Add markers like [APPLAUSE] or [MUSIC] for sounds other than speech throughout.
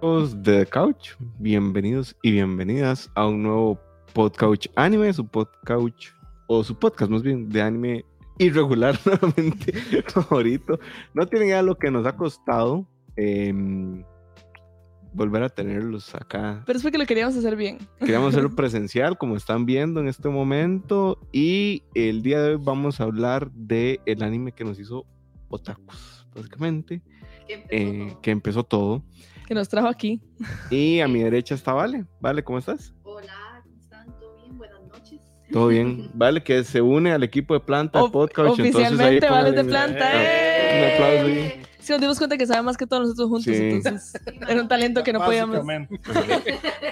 de The Couch, bienvenidos y bienvenidas a un nuevo Podcouch Anime, su Podcouch o su podcast más bien de anime irregular [LAUGHS] nuevamente favorito. No tienen idea lo que nos ha costado em, volver a tenerlos acá. Pero es porque lo queríamos hacer bien. Queríamos hacerlo [LAUGHS] presencial, como están viendo en este momento. Y el día de hoy vamos a hablar de el anime que nos hizo Otakus, básicamente. Que empezó eh, todo. que empezó todo. Que nos trajo aquí. Y a mi derecha está Vale. Vale, ¿cómo estás? Hola, ¿cómo están? ¿Todo bien? Buenas noches. Todo bien. [LAUGHS] Vale, que se une al equipo de planta O- podcast. oficialmente Vale de planta. ¡eh! Un aplauso ahí. Sí, nos dimos cuenta que sabe más que todos nosotros juntos. Sí. Entonces, [LAUGHS] era un talento que no podíamos.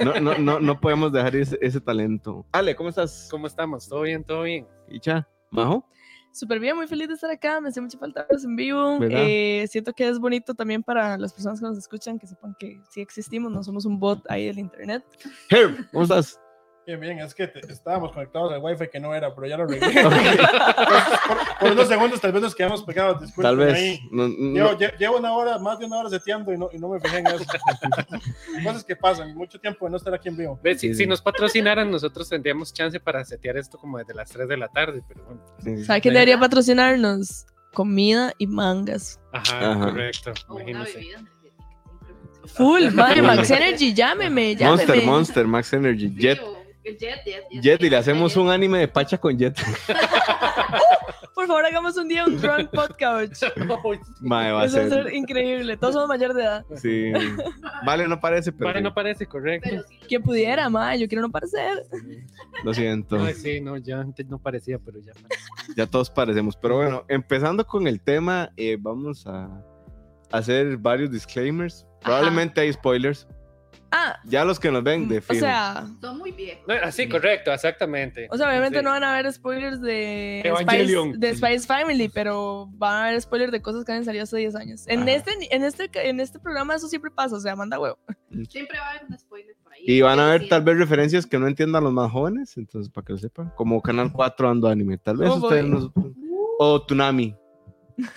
No, no, no, no podemos dejar ese, ese talento. Ale, ¿cómo estás? ¿Cómo estamos? ¿Todo bien? ¿Todo bien? Icha, Majo. Súper bien, muy feliz de estar acá. Me hace mucha falta verlos en vivo. Eh, siento que es bonito también para las personas que nos escuchan que sepan que sí existimos, no somos un bot ahí del internet. Herb, ¿cómo estás? Bien, bien. Es que te- estábamos conectados al wifi que no era, pero ya lo arreglé. [LAUGHS] por, por unos segundos tal vez nos quedamos pegados. Disculpen Tal vez. ahí. no- no- Llevo, lle- llevo una hora, más de una hora seteando y no, y no me fijé en eso. [LAUGHS] Cosas que pasan, mucho tiempo de no estar aquí en vivo. Si, Sí, si sí. nos patrocinaran, nosotros tendríamos chance para setear esto como desde las 3 de la tarde, pero bueno. sí. ¿Sabe quién debería patrocinarnos? Comida y mangas. Ajá, Ajá. correcto, imagínense. Full, madre, [LAUGHS] Max Energy, llámeme, llámeme. Monster, Monster, Max Energy, Sí, Jet. El Jet, Jet, Jet. Jet, y le hacemos un anime de Pacha con Jet. [LAUGHS] Por favor, hagamos un día un drunk podcast. [LAUGHS] Mae, va a Eso va a ser. ser increíble. Todos somos mayor de edad. Sí. Vale, no parece, pero. Vale, no parece correcto. Pero sí, Quien pudiera, ma, yo quiero no parecer. Lo siento. Sí, no, ya antes no parecía, pero ya. Ya todos parecemos. Pero bueno, empezando con el tema, eh, vamos a hacer varios disclaimers. Probablemente hay spoilers. Ah, Ya los que nos ven, de o fijo. sea, Son muy viejos. No, así, correcto, exactamente. o sea, obviamente Sí. no van a haber spoilers de Evangelion. Spice, de Spice Family, pero van a haber spoilers de cosas que han salido hace 10 años. En Ajá. este, en este, en este programa eso siempre pasa, o sea, manda huevo. [LAUGHS] Siempre va a haber un spoiler por ahí. Y van a ver Sí. tal vez referencias que no entiendan los más jóvenes, entonces para que lo sepan. Como Canal 4 Ando Anime, tal vez Oh, ustedes no- O Tunami.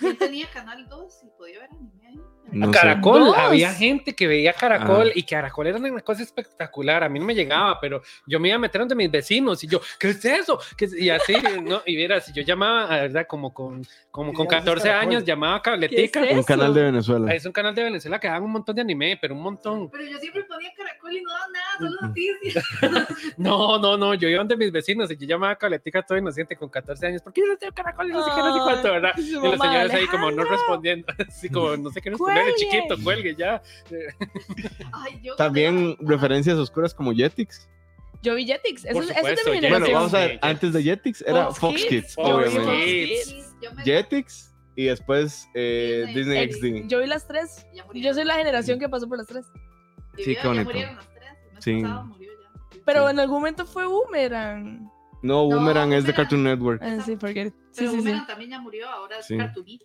Yo tenía Canal 2 y podía ver anime ahí. No sé. Caracol, había gente que veía Caracol Ah. y Caracol era una cosa espectacular. A mí no me llegaba, pero yo me iba a meter donde mis vecinos y yo, ¿qué es eso? ¿Qué es-?" Y así, ¿no? Y vieras, yo llamaba, la verdad, como con, como ¿Y con dónde es 14 Caracol? años, llamaba a ¿Qué Cabletica. es Un canal de Venezuela. Es un canal de Venezuela que dan un montón de anime, pero un montón. Pero yo siempre ponía Caracol y no daba nada, solo noticias. [LAUGHS] No, no, no, yo iba donde mis vecinos y yo llamaba a Cabletica todo inocente con 14 años. ¿Por qué yo no tengo Caracol y no sé qué, no sé cuánto, verdad? Y los señores ahí como no respondiendo, [LAUGHS] así como no sé qué responder, Cuelgue. chiquito, cuelgue ya. [LAUGHS] Ay, yo También referencias oscuras como Jetix. Yo vi Jetix, eso, Por es- eso es de supuesto, mi Jetix. Bueno, generación. vamos a ver, antes de Jetix era Fox Fox Kids. Kids, Fox obviamente. Kids. Yo me- Jetix y después eh, Disney. Disney XD. Yo vi las tres. Yo soy la generación que pasó por las tres. Sí, mes Sí. pasado murió ya. Pero Sí. en algún momento fue Boomerang. No, No, Boomerang es de. Cartoon Network. Ah, sí. Sí, Pero sí, sí. Boomerang también ya murió, ahora es Sí. Sí,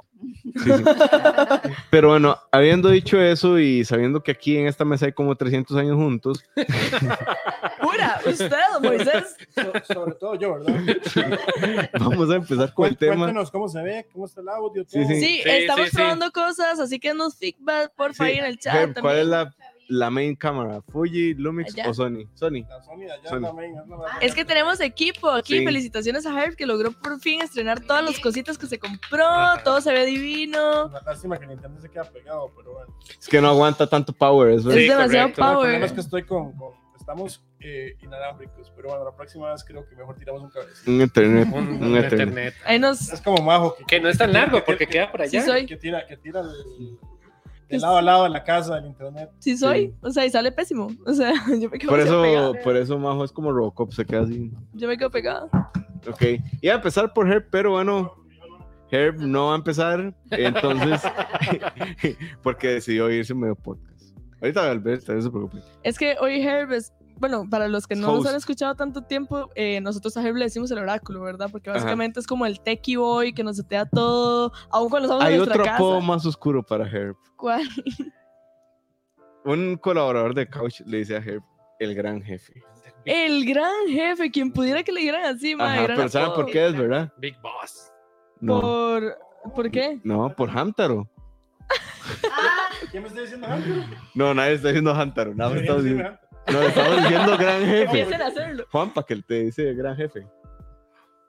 sí. [LAUGHS] Pero bueno, habiendo dicho eso y sabiendo que aquí en esta mesa hay como 300 años juntos, [LAUGHS] Pura, usted, Moisés. So- sobre todo yo, ¿verdad? vamos a empezar con el tema. Cuéntenos cómo se ve, cómo está el audio. Sí, todo. sí. Sí, Sí, estamos sí, sí. probando cosas, así que nos feedback, por favor, Sí. ahí en el chat. ¿Cuál también. es la, la main cámara? ¿Fuji, Lumix Allá. o Sony? Sony. La Sony allá Sony. también, es la más- Es que tenemos equipo aquí. Sí. Felicitaciones a Herb que logró por fin estrenar todas las cositas que se compró. Ajá. Todo se ve divino. Una lástima que el internet se queda pegado, pero bueno. Es que no aguanta tanto power. Eso Es es. Sí, demasiado correcto. Power. es que estoy con, con- estamos eh, inalámbricos, pero bueno, la próxima vez creo que mejor tiramos un cabecito. Un Ethernet. Un, Un, un Ethernet. internet. Ahí nos. Es como Majo. Que no es tan largo porque queda por Sí allá. soy. Que tira, que tira el- de lado a lado de la casa del internet. Sí soy. O sea, y sale pésimo. O sea, [LAUGHS] yo me quedo Por eso, pegada. por eso Majo es como Robocop, se queda así. Yo me quedo pegada. Ok. Iba a empezar por Herb, pero bueno, Herb no va a empezar. Entonces, [LAUGHS] [LAUGHS] porque decidió irse medio podcast. Ahorita al ver, no se preocupe. Es que hoy Herb es. Bueno, para los que no nos han escuchado tanto tiempo, eh, nosotros a Herb le decimos el oráculo, ¿verdad? Porque Ajá. básicamente es como el techie boy que nos setea todo, aún cuando estamos Hay en nuestra otro casa. apodo más oscuro para Herb. ¿Cuál? Un colaborador de Couch le dice a Herb, el gran jefe. El gran jefe, quien pudiera que le dieran así, ma, Ajá, gran pero ¿saben por qué es, verdad? Big Boss. No, Por, ¿Por qué? no, por Hamtaro. [LAUGHS] Ah, ¿Quién me está diciendo Hunter? No, nadie está diciendo Hantaro. Nada más decirme diciendo, No, estamos diciendo gran jefe. Empiecen a hacerlo. Juanpa, que él te dice gran jefe.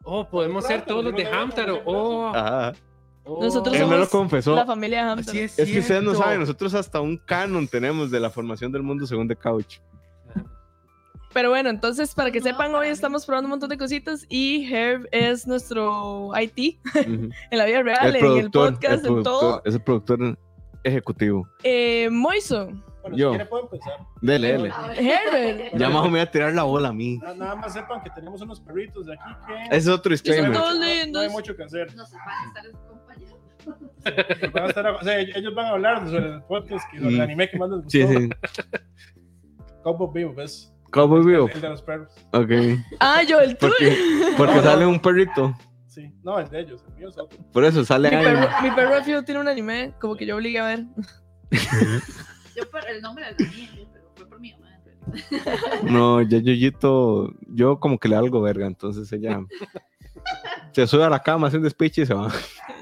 Oh, podemos ser todos los de Hamtaro. Oh, Ajá. oh. Nosotros Él me lo somos confesó. La familia de Hampton. Así es, Es que ustedes no cierto. saben, nosotros hasta un canon tenemos de la formación del mundo según The Couch. Pero bueno, entonces, para que sepan, hoy estamos probando un montón de cositas y Herb es nuestro IT [LAUGHS] Ujú. en la vida real, en el podcast, en todo. es el productor ejecutivo. Eh, Moiso, Bueno, Yo. si pueden empezar. Dele, dele. A ver. Herbert. Ya más me voy a tirar la bola a mí. Na- Nada más sepan que tenemos unos perritos de aquí que Ese es otro Son disclaimer. todos no, no lindos. hay mucho que hacer. Nos van a estar acompañando. Van a estar- o sea, ellos van a hablar sobre el podcast sobre el Mm. anime que más les gustó. Sí, sí. Cowboy Vivo, ¿ves? Cowboy Vivo. El de los perros. Ok. Ah, yo, el tuyo. Porque, porque sale un perrito. Sí. No, el de ellos. El mío es otro. Por eso sale perro, mi perro fijo tiene un anime, como que yo obligué a ver. Yo por el nombre del anime, pero fue por mi mamá. [LAUGHS] No, ya Yoyito, yo como que le algo verga, entonces ella [LAUGHS] se sube a la cama, hace un despiche y se va.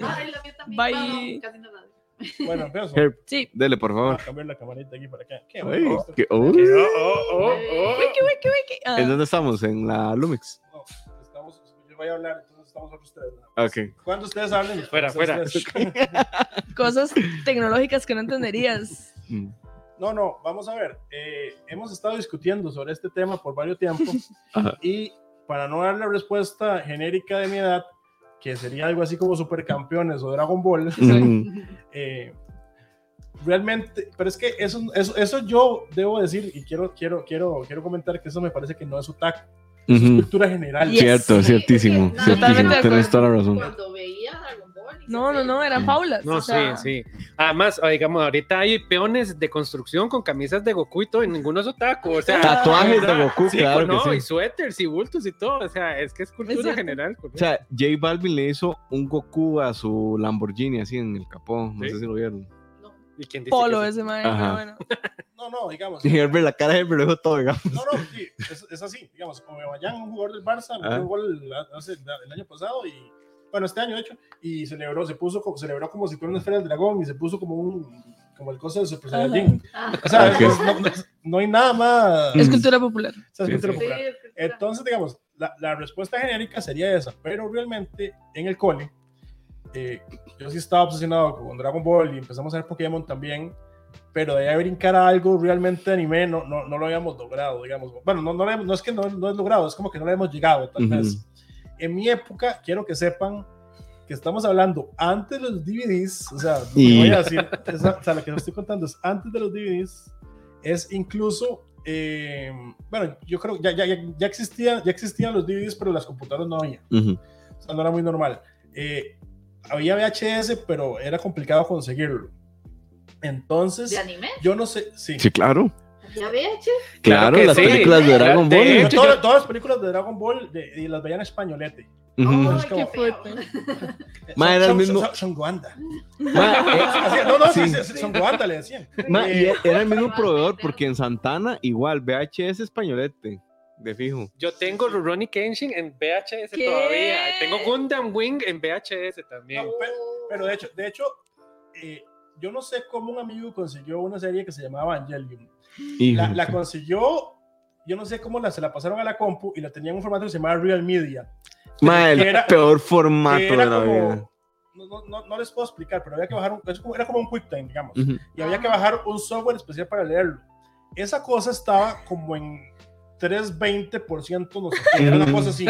Ay, la mía también. Bye. Bueno, casi no la veo. Bueno, empiezo. Herb, Sí. dele, por Voy a favor. cambiar la camarita aquí para acá. Qué Ay, bueno. esto. que- oh. Oh, oh. Wiki, wiki, wiki. ¿En dónde estamos? En la Lumix. No, estamos, yo voy a hablar, entonces estamos nosotros tres. nada más. Ok. Cuando ustedes hablen, Fuera, ustedes fuera. [LAUGHS] Cosas tecnológicas que no entenderías. No, no, vamos a ver. eh, hemos estado discutiendo sobre este tema por varios tiempos [LAUGHS] y para no dar la respuesta genérica de mi edad, que sería algo así como Supercampeones o Dragon Ball, Mm. [LAUGHS] eh, realmente, pero es que eso, eso, eso yo debo decir y quiero, quiero, quiero, quiero comentar que eso me parece que no es otaku, es Ujú. cultura general. Yes. Cierto, ciertísimo. ciertísimo. Totalmente Tienes toda la razón. Cuando veía No, no, no, eran faulas. No, o sea, sí, sí. Además, ah, digamos, ahorita hay peones de construcción con camisas de Goku y todo, y ninguno es otaku. O sea, Tatuajes de Goku, sí, claro no, que y sí. suéteres y bultos y todo. O sea, es que es cultura cierto. general. O sea, J Balvin le hizo un Goku a su Lamborghini así en el capó. No Sí. sé si lo vieron. No. ¿Y quién dice Polo ese man. Bueno. No, no, digamos. Y Herbert, la cara de Herbert lo dijo todo, digamos. No, no, sí, es, es así, digamos, como Bayán, un jugador del Barça, metió un gol hace, el año pasado y, bueno, este año de hecho, y celebró, se puso, como- celebró como si fuera una esfera del dragón y se puso como un, como el coso de Super. Saiyajin. Ah, O sea, Ok. es- no, no- no hay nada más, Es cultura popular. o sea, es Sí, cultura sí. popular. Entonces, digamos, la, la respuesta genérica sería esa, pero realmente en el cole, eh, yo sí estaba obsesionado con Dragon Ball y empezamos a ver Pokémon también, pero de ahí a brincar a algo realmente anime no, no, no lo habíamos logrado, digamos. Bueno, no, no, no es que no, no es logrado, es como que no lo hemos llegado, tal vez. En mi época, quiero que sepan que estamos hablando antes de los DVDs, o sea, lo que voy a decir, es- o sea, lo que les estoy contando es antes de los DVDs, es incluso, eh, bueno, yo creo que ya, ya, ya, ya existía, ya existían los DVDs, pero las computadoras no había, Ujú. o sea, no era muy normal. Eh, había VHS, pero era complicado conseguirlo. Entonces, ¿De anime? yo no sé, sí. Sí, claro. ¿Ya ve, che? Claro, Claro las sí. películas de Dragon De Ball. Pero hecho, todas, todas las películas de Dragon Ball de- y las veían españolete. Ay, qué feo. Ma, Son- era el son- mismo- son-. Ma, eh, [LAUGHS] no, no, sí, son Goanda, le decían. ma, Eh, era el mismo proveedor porque en Santana igual VHS españolete de fijo. Yo tengo Rurouni Kenshin en VHS ¿Qué? todavía. Tengo Gundam Wing en VHS también. No, pe- Pero de hecho, de hecho eh, yo no sé cómo un amigo consiguió una serie que se llamaba Evangelion. La, la consiguió, yo no sé cómo la, se la pasaron a la compu y la tenían en un formato que se llamaba Real Media. Ma, el era- peor formato era de la vida. como, no, no, no, no les puedo explicar, pero había que bajar un, era como un QuickTime, digamos. Ujú. y había que bajar un software especial para leerlo. Esa cosa estaba como en 320%, no sé era una cosa así.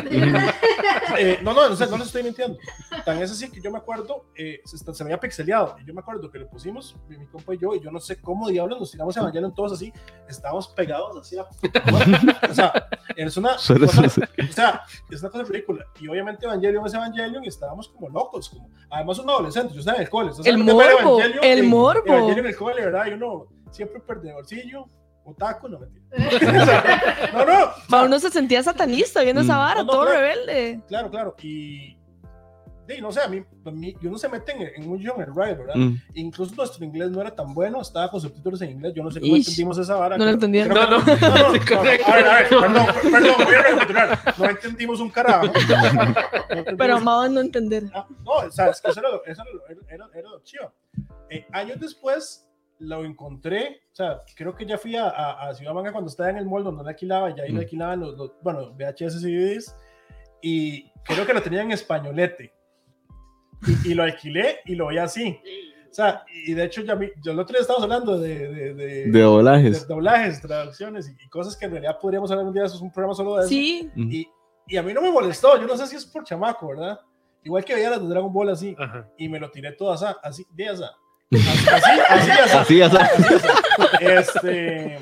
[LAUGHS] Eh, no, no, no, no les estoy mintiendo. Tan es así que yo me acuerdo, eh, se, se me había pixeleado. Y yo me acuerdo que le pusimos, mi, mi compa y yo, y yo no sé cómo diablos nos tiramos Evangelion todos así, estábamos pegados así. a- o sea, es una, [LAUGHS] Suele cosa, o sea, es una cosa ridícula. Y obviamente Evangelion es Evangelion y estábamos como locos. Como, además, un adolescente, yo estaba en el cole. ¿ustedes El morbo, Evangelion? el morbo. Evangelion en el cole, ¿verdad? Y uno siempre perde bolsillo, otaku, no mentira. [LAUGHS] no, no. Ma, uno se sentía satanista viendo esa Mm. vara, No, no, todo claro. rebelde. Claro, claro. Y. sí, no sé, a mí, a mí- y uno se mete en, en un John el Ride, ¿verdad? Mm. Incluso nuestro inglés no era tan bueno, estaba con subtítulos en inglés. Yo no sé cómo Ish. entendimos esa vara. No lo entendieron. No, [LAUGHS] no. no, no, Sí, no, correcto. A ver, a ver, perdón, perdón, voy a recapitular. No entendimos un carajo. [LAUGHS] No Pero amaban no entender. Ah, no, o sea, es que eso era lo, eso era lo- era- era- era lo chido. Eh, años después, lo encontré, o sea, creo que ya fui a, a, a Ciudad Manga cuando estaba en el mall donde lo alquilaba, y ahí lo Mm. alquilaban los, los- bueno, VHS y DVDs, y creo que lo tenía en españolete. Y, y lo alquilé y lo vi así. O sea, y de hecho, ya vi- yo el otro día estábamos hablando de, de, de, De de doblajes. doblajes, traducciones y, y cosas que en realidad podríamos hablar un día, eso es un programa solo de eso. Sí. Y, y a mí no me molestó, yo no sé si es por chamaco, ¿verdad? Igual que veía las de Dragon Ball así, Ajá. y me lo tiré todo así, así, de asa. Así, así, así, así. Este,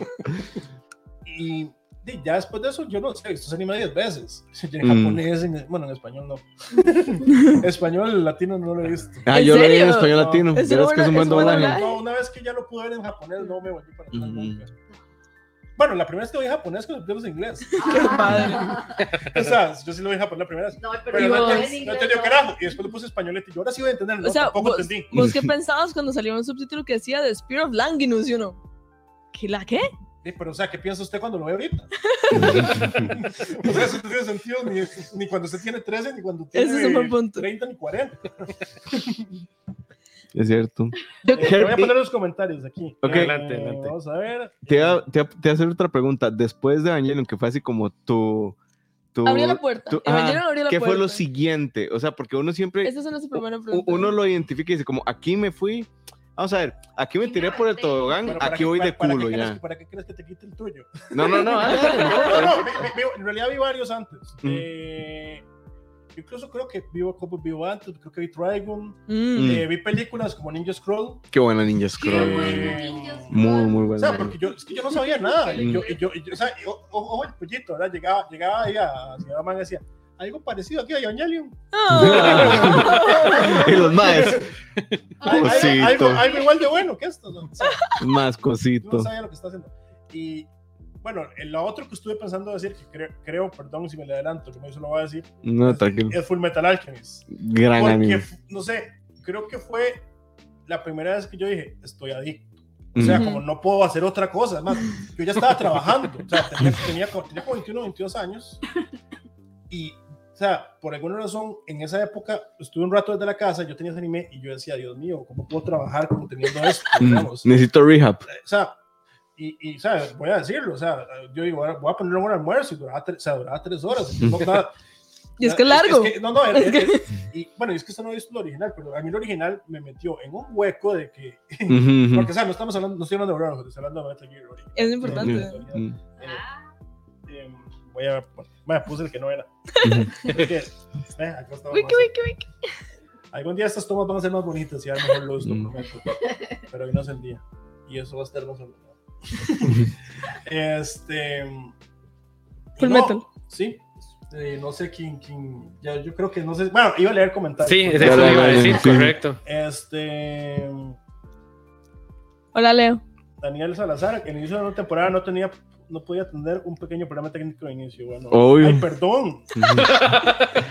y, y ya después de eso, yo no sé, esto se anima 10 veces. [LAUGHS] En Mm. japonés, en- bueno, en español no. [LAUGHS] español latino no lo he visto. Ah, ¿En yo lo vi en español No. latino. Es que es un una- buen doblaje. No, una vez que ya lo pude ver en japonés, no me volví para atrás Ujú. nunca. Bueno, la primera vez que lo vi en japonés con subtítulos en inglés. [LAUGHS] qué padre. O sea, yo sí lo vi en japonés la primera vez. No, pero, Pero no, en entendí- no entendió carajo. Y después le puse españolete y yo ahora sí voy a entender. No, O sea, tampoco vos, entendí. vos qué [LAUGHS] pensabas cuando salió un subtítulo que decía The Spear of Langinus y uno. ¿Qué la qué? Sí, pero, o sea, ¿qué piensa usted cuando lo ve ahorita? [LAUGHS] o sea, eso no tiene sentido ni, ni cuando usted tiene 13, ni cuando tiene Ese es un buen punto. 30, ni 40. Es cierto. Yo- Eh, te voy a poner los comentarios aquí. Ok. Eh, Adelante, adelante. Vamos a ver. Te voy a, te voy a- te voy a hacer otra pregunta. Después de Evangelion, que fue así como tu. tu abrió la puerta. tu- Evangelion ajá, abrió la ¿Qué puerta. fue lo siguiente? O sea, porque uno siempre. Esa es nuestra primera pregunta. uno lo identifica y dice, como aquí me fui. Vamos a ver, aquí me tiré por el tobogán, Pero ¿para aquí qué- voy para- de culo crees ya. ¿Para qué crees que te quite el tuyo? No, no, no. ah, en realidad vi varios antes. Mm. Eh, incluso creo que vi Copo vivo antes, creo que vi Trigon. Mm. Eh, vi películas como Ninja Scroll. Qué buena Ninja Qué Scroll. buena, Ninja Muy, muy O buena. sea, porque yo, es que yo no sabía nada. Mm. yo, yo, yo- o sea, o- o- ojo el pollito, ¿verdad? Llegaba, llegaba ahí a Ciudad Man y decía, algo parecido aquí a Evangelion. Ah. [LAUGHS] y los más, Algo, [LAUGHS] Cosito. algo, algo igual de bueno que esto. ¿no? O sea, más no cosito. sabía lo que está haciendo. Y bueno, en lo otro que estuve pensando decir, que creo, creo perdón si me le adelanto, que me eso lo voy a decir, No, tranquilo. es Full Metal Alchemist. Gran Porque, anime. no sé, creo que fue la primera vez que yo dije, estoy adicto. O sea, Ujú. como no puedo hacer otra cosa. Además, yo ya estaba trabajando. O sea, tenía, tenía, tenía como 21, 22 años. Y, o sea, por alguna razón, en esa época estuve un rato desde la casa, yo tenía ese anime y yo decía, Dios mío, ¿cómo puedo trabajar como teniendo esto? Digamos. Necesito rehab. O sea, y, y, ¿sabes? Voy a decirlo, o sea, yo digo, voy a poner un almuerzo y duraba, tre- o sea, duraba tres horas. y no- nada- Y es que es largo. que- no, no, Es [LAUGHS] es- que- es- y bueno, es que esto no visto lo original, pero a mí lo original me metió en un hueco de que, [LAUGHS] Ujú, ujú. porque, o sea, no estamos hablando, no estoy hablando de Brotherhood, estoy hablando de Metal Gear original. Es importante. Mm, mm. Eh, eh, voy a, me puse el que no era. Es [LAUGHS] eh, Wiki, wiki, wiki. Algún día estas tomas van a ser más bonitas y a lo mejor lo prometo. Pero hoy no es el día. Y eso va a estar más ordenado. [LAUGHS] este. Full no, Metal. Sí. Eh, no sé quién, quién. Ya, yo creo que no sé. Bueno, iba a leer comentarios. Sí, eso iba a decir, sí. correcto. Este. Hola, Leo. Daniel Salazar, que en el inicio de la temporada no tenía. No podía tener un pequeño problema técnico de inicio. Bueno, Obvio. ay, perdón.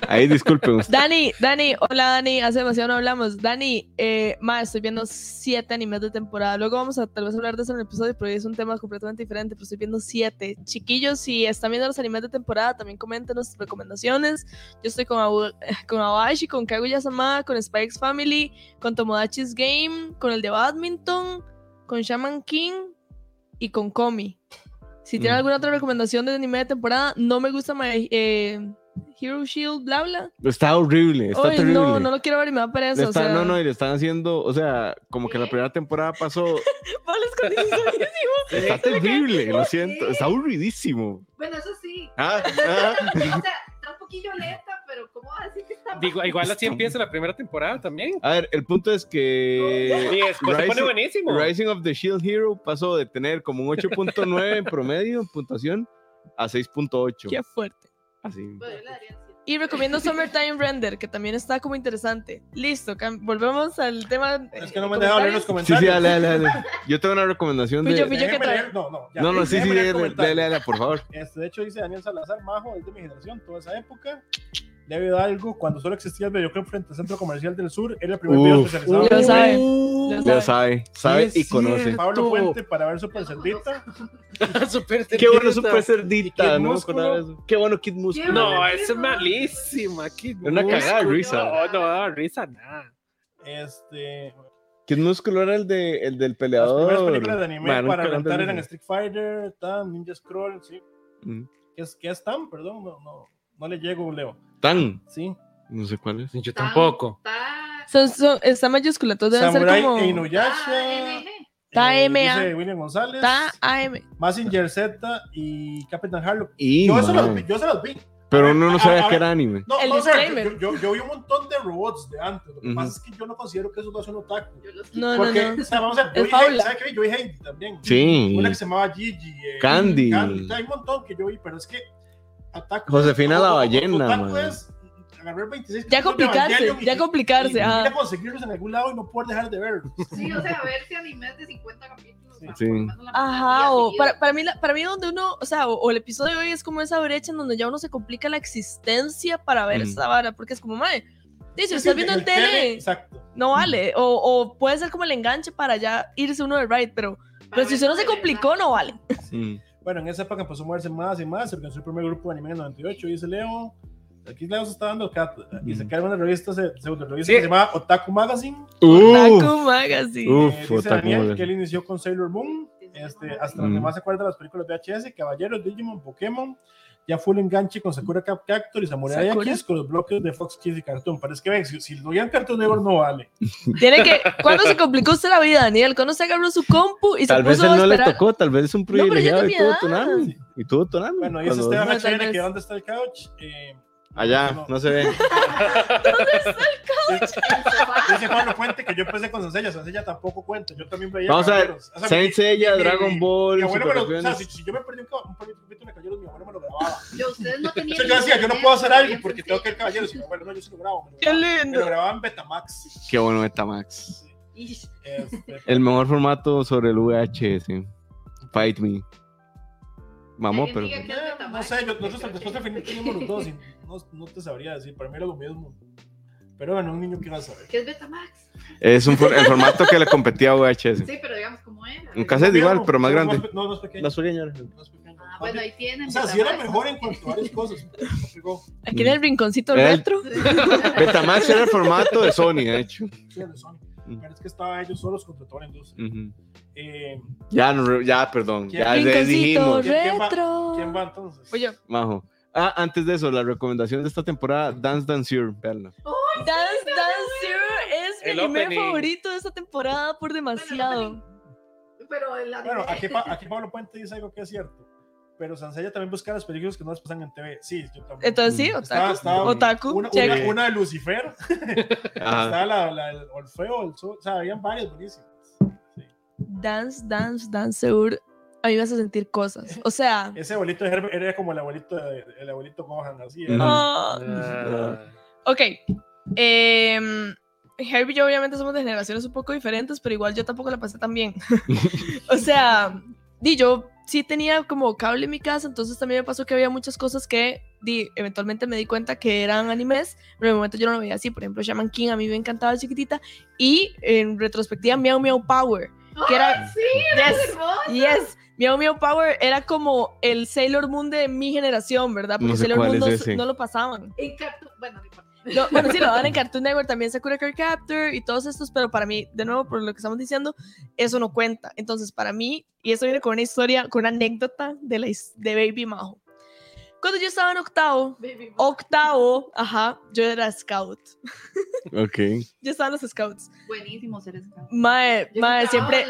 Ahí disculpen. Dani, Dani, hola Dani, hace demasiado no hablamos. Dani, eh, ma, estoy viendo siete animes de temporada. Luego vamos a tal vez hablar de eso en el episodio, pero es un tema completamente diferente. Pero estoy viendo siete. Chiquillos, si están viendo los animes de temporada, también comenten sus recomendaciones. Yo estoy con, Abu- [LAUGHS] con Awashi, con Kaguya-sama, con Spikes Family, con Tomodachi's Game, con el de Badminton, con Shaman King y con Komi. Si tienen Mm. alguna otra recomendación de anime de temporada, no me gusta My, eh, Hero Shield, bla, bla. Está horrible, está Ay, terrible. no, no lo quiero ver y me da pereza. O está- sea, No, no, y le están haciendo, o sea, como que la primera temporada pasó. [LAUGHS] Es. [LAUGHS] Está terrible, lo siento, está aburridísimo. bueno, eso sí. Ah, ah. [LAUGHS] O sea, está un poquillo lenta, pero ¿cómo va a decir que Digo, igual así empieza la primera temporada también. A ver, el punto es que Y después se pone Rising- buenísimo. Rising of the Shield Hero pasó de tener como un 8.9 en promedio en puntuación a 6.8. Qué fuerte. Así. Bueno. Y recomiendo Summertime Render, que también está como interesante. Listo, volvemos al tema. Es que no me han dejado leer los Sí, comentarios. sí, dale, dale, dale. Yo tengo una recomendación Fui yo, de. Déjenme que leer- No, no, ya, No, no, sí, sí, dale, dale, dale, por favor. Este, de hecho, dice Daniel Salazar, Majo, es de mi generación, toda esa época. Leo Hidalgo, cuando solo existía el videoclub frente al Centro Comercial del Sur, era el primer video Uf. especializado. Ya en sabe. Ya sabe, sabe Sí, y conoce. cierto. Pablo Puente para ver Super Celdita. [LAUGHS] Super Qué bueno cerdita. Super Cerdita, Kid no me eso. Qué bueno Kid Músculo. No, es malísima. Kid Una cagada de risa. No, no da risa nada. Este, Kid Músculo era el, de, el del Las peleador. primeras películas de anime Ma, nunca para lo rentar eran Street Fighter, Tan, Ninja Scroll, sí. Mm. ¿Qué es, qué es Tan? Perdón, no, no, no le llego, Leo. Tan. Sí. No sé cuál es. Yo Tan- tampoco. Ta- Son, son, está mayúscula, entonces deben ser como Inuyasha. Ta- eh, M A. William González. Ta AM. Mazinger Z y Captain Harlock. Y, Yo, eso los yo se los vi. Pero uno no sabía que era anime. No, El no, disclaimer. yo, yo, yo vi un montón de robots de antes. Lo que pasa es que yo no considero que eso no es un otaku. Yo los No, no, Porque, no. o sea, vamos a ver, yo vi. ¿sabes qué vi? Yo vi Heidi también. Sí. Una que se llamaba Gigi. eh, Candy. Candy. Hay un montón que yo vi, pero es que Josefina la ballena, otaku man. es agarrar 26 Ya complicarse, ya complicarse, y, y a conseguirlos en algún lado y no poder dejar de verlos. Sí, o sea, verse animes de 50 capítulos. Sí. Sí. Ajá, o para, para, mí, para mí donde uno, o sea, o, o el episodio de hoy es como esa brecha en donde ya uno se complica la existencia para ver Mm. esta vara, porque es como, madre, si Sí, sí, estás viendo en el tele, tele, Exacto. no vale, o, o puede ser como el enganche para ya irse uno de ride, pero, pero si usted no se complicó, no vale. Mm. Bueno, en esa época empezó a moverse más y más. Se organizó el primer grupo de anime en el 98, dice Leo. Aquí Leo se está dando cátedra. Y se crearon una revista, se- pseudo revista Sí. que se llama Otaku Magazine. Otaku Uf, Magazine. Uf, Eh, dice Otaku Daniel Magazine. que él inició con Sailor Moon. Este, hasta donde Mm. más se acuerda de las películas VHS, Caballeros, Digimon, Pokémon. Ya full enganche con Sakura Cap Captor y Samurai ¿Sakura? X con los bloques de Fox Kids y Cartoon. Pero es que ven, si, si lo veían Cartoon Network no vale. [LAUGHS] Tiene que, ¿cuándo se complicó usted la vida, Daniel? ¿Cuándo se agarró su compu y Tal se vez puso él a no le tocó, tal vez es un privilegiado y tuvo. Tonami. Y tuvo Tonami. Bueno, dice cuando- Esteban tal HN que vez. dónde está el couch. Eh, Allá, no. no se ve. [LAUGHS] Dice Pablo Puente que yo empecé con Sansella. Sansella tampoco cuenta. Yo también veía. Vamos a ver. O sea, mi- Dragon Ball, Mi abuelo me lo, o sea, si, si yo me perdí un, un capítulo de Caballeros, mi abuelo me lo grababa. [LAUGHS] Yo, ustedes no tenían. yo decía, yo no puedo hacer algo porque tengo que ir Caballeros. Y mi abuelo, no, yo sí lo grabo. Me lo Qué grababa, me lindo. lo grababa en Betamax. Qué bueno Betamax. Ish. Este, El mejor formato sobre el VHS. Fight Me. Mamó, pero. que- eh, no sé, yo, nosotros después al final teníamos los dos y no, no te sabría decir. Para mí era lo mismo. Pero bueno, un niño que va a saber. ¿Qué es Betamax? Es un, el formato que le competía a VHS. Sí, pero digamos cómo era. Un cassette igual, pero más grande. No, no es pequeño. Más pequeño. No es pequeño. Ah, bueno, ahí tienen. O sea, sí era mejor en cuanto a varias cosas. Aquí en el rinconcito el- retro. Betamax era el formato de Sony, de hecho. Sí, era de Sony. Pero es que estaban ellos solos contra toda la industria. Ujú. Eh, Ya, no, ya, perdón. Ya les dijimos. ¿Quién- quién va- retro. ¿Quién va entonces? Oye, Majo. Ah, antes de eso, la recomendación de esta temporada, Dance Danceur, veanla. Dance Dancer es mi El anime opening. favorito de esta temporada por demasiado. Pero el anime. Bueno, aquí, Pa- aquí Pablo Puente dice algo que es cierto. Pero Sansella también busca las películas que no las pasan en TV. Sí, yo también. Entonces sí, Estaba- Otaku. estaba Otaku, Una, una, una de Lucifer. [LAUGHS] Estaba la, la, el Orfeo, el Sol. O sea, habían varias buenísimas. Sí. Dance, dance, danceur. A mí me hace sentir cosas. O sea, [LAUGHS] Ese abuelito de Herbert era como el abuelito, el abuelito Gohan, así. era. Ujú. ah, Ah. ok. Em, Herbie y yo obviamente somos de generaciones un poco diferentes, pero igual yo tampoco la pasé tan bien. [LAUGHS] o sea, di, yo sí tenía como cable en mi casa, entonces también me pasó que había muchas cosas que di, eventualmente me di cuenta que eran animes, pero en el momento yo no lo veía así. Por ejemplo, Shaman King a mí me encantaba chiquitita y en retrospectiva Meow Meow Power. que era- ¡Ah, sí, era Yes. Yes, Meow Meow Power era como el Sailor Moon de mi generación, ¿verdad? Porque No sé Sailor Moon no, es no lo pasaban. En Bueno, no importa. Lo- bueno, sí, lo daban en Cartoon Network, también Sakura Card Captor y todos estos, pero para mí, de nuevo, por lo que estamos diciendo, eso no cuenta. Entonces, para mí, y eso viene con una historia, con una anécdota de, la, de Baby Majo. Cuando yo estaba en octavo, Baby octavo, ajá, yo era scout. Ok. Yo estaba en los scouts. Buenísimo ser scout. Mae, mae, siempre,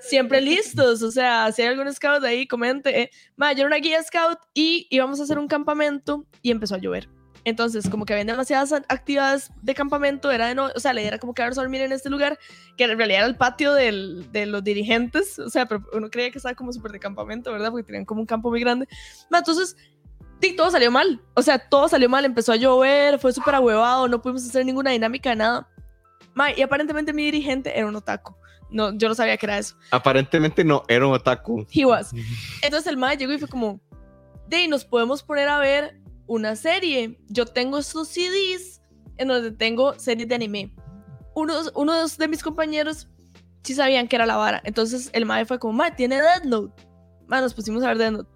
siempre listos, o sea, si hay algún scout ahí, comente. Eh. Ma, yo era una guía scout y íbamos a hacer un campamento y empezó a llover. Entonces, como que habían demasiadas actividades de campamento, era de no, o sea, la idea era como quedarse a dormir en este lugar, que en realidad era el patio del- de los dirigentes, o sea, pero uno creía que estaba como súper de campamento, ¿verdad? Porque tenían como un campo muy grande. Ma, entonces, sí, todo salió mal, o sea, todo salió mal, empezó a llover, fue súper ahuevado, no pudimos hacer ninguna dinámica nada. Ma, y aparentemente mi dirigente era un otaku. No, yo no sabía que era eso. Aparentemente no, era un otaku. He was. Entonces el mae llegó y fue como, de nos podemos poner a ver una serie. Yo tengo estos CDs en donde tengo series de anime. Unos, unos de mis compañeros sí sabían que era la vara. Entonces el mae fue como, mae, tiene Death Note. Mae, nos pusimos a ver Death Note.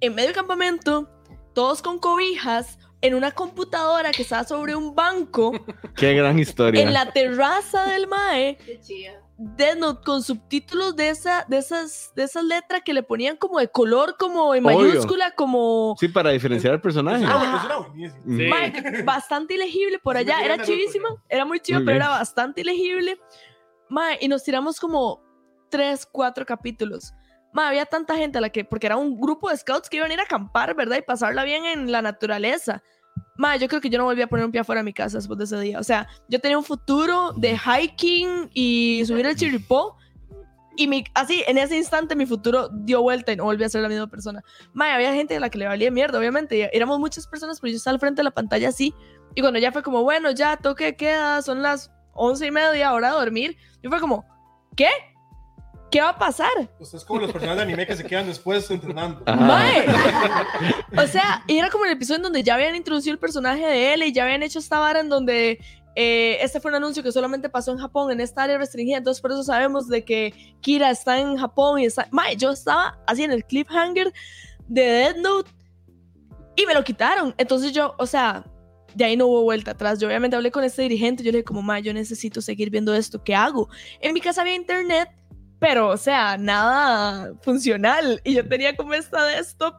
En medio del campamento, todos con cobijas, en una computadora que estaba sobre un banco [LAUGHS] Qué gran historia. en la terraza del mae. Qué chida. Death Note con subtítulos de esa de esas de esas letras que le ponían como de color como en Obvio. mayúscula como Sí, para diferenciar al personaje. Ah. Sí. bastante ilegible por allá era ya. era muy chido Muy pero era bastante ilegible mae, y nos tiramos como tres cuatro capítulos mae, había tanta gente a la que porque era un grupo de scouts que iban a ir a acampar verdad y pasarla bien en la naturaleza Mae, yo creo que yo no volví a poner un pie afuera de mi casa después de ese día. O sea, yo tenía un futuro de hiking y subir el chiripó. Y mi, así, en ese instante mi futuro dio vuelta y no volví a ser la misma persona. Mae, había gente a la que le valía mierda, obviamente. éramos muchas personas, pero yo estaba al frente de la pantalla así. Y cuando ya fue como, bueno, ya toque queda, son las once y media, hora de dormir. Yo fue como, ¿qué? ¿Qué va a pasar? Usted es como los personajes de anime que se quedan después entrenando. Mae. [LAUGHS] O sea, y era como el episodio en donde ya habían introducido el personaje de él y ya habían hecho esta vara en donde eh, este fue un anuncio que solamente pasó en Japón, en esta área restringida. Entonces, por eso sabemos de que Kira está en Japón y está. Mae, yo estaba así en el cliffhanger de Dead Note y me lo quitaron. Entonces, yo, o sea. De ahí no hubo vuelta atrás. Yo obviamente hablé con este dirigente. Yo le dije, como, ma, yo necesito seguir viendo esto. ¿Qué hago? En mi casa había internet, pero, o sea, nada funcional. Y yo tenía como esta desktop,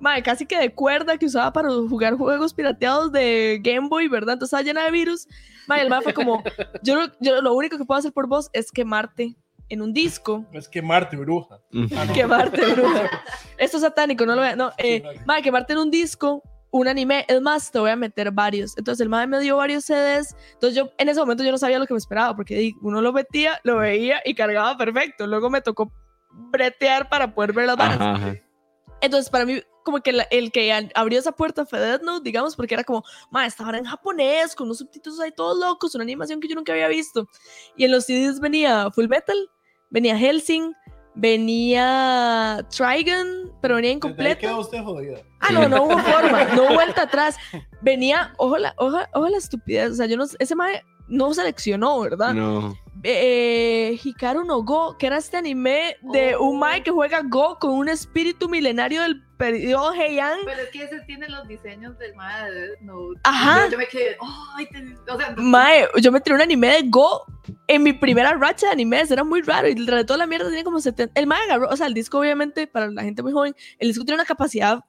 madre, casi que de cuerda que usaba para jugar juegos pirateados de Game Boy, ¿verdad? Entonces estaba llena de virus. Madre, el mae fue como, [LAUGHS] yo, lo- yo lo único que puedo hacer por vos es quemarte en un disco. Es quemarte, bruja. Ah, no. Quemarte, bruja. [LAUGHS] Esto es satánico, no lo vean. No, eh, madre, quemarte en un disco, un anime. Es más, te voy a meter varios. Entonces el madre me dio varios CDs. Entonces yo en ese momento yo no sabía lo que me esperaba porque uno lo metía, lo veía y cargaba perfecto. Luego me tocó bretear para poder ver las varas. Ajá, ajá. Entonces, para mí, como que la- el que abrió esa puerta fue Death Note, digamos, porque era como, ma, esta hora en japonés, con unos subtítulos ahí todos locos, una animación que yo nunca había visto. Y en los CDs venía Full Metal, venía Helsing, venía Trigun, pero venía incompleto. queda usted jodida. Ah, no, no hubo [LAUGHS] forma, no hubo vuelta atrás. Venía, ojo la, ojo, ojo la estupidez, o sea, yo no, ese mae no seleccionó, ¿verdad? No. eh, Hikaru no Go, que era este anime de Oh. un mae que juega Go con un espíritu milenario del periodo Heian. Pero es que ese tiene los diseños del mae de Death Note. Ajá. Yo, yo me quedé, ay, te- o sea, Mae, yo me tiré un anime de Go en mi primera racha de animes, era muy raro y de toda la mierda tenía como 70. El mae agarró, o sea, el disco obviamente para la gente muy joven, el disco tiene una capacidad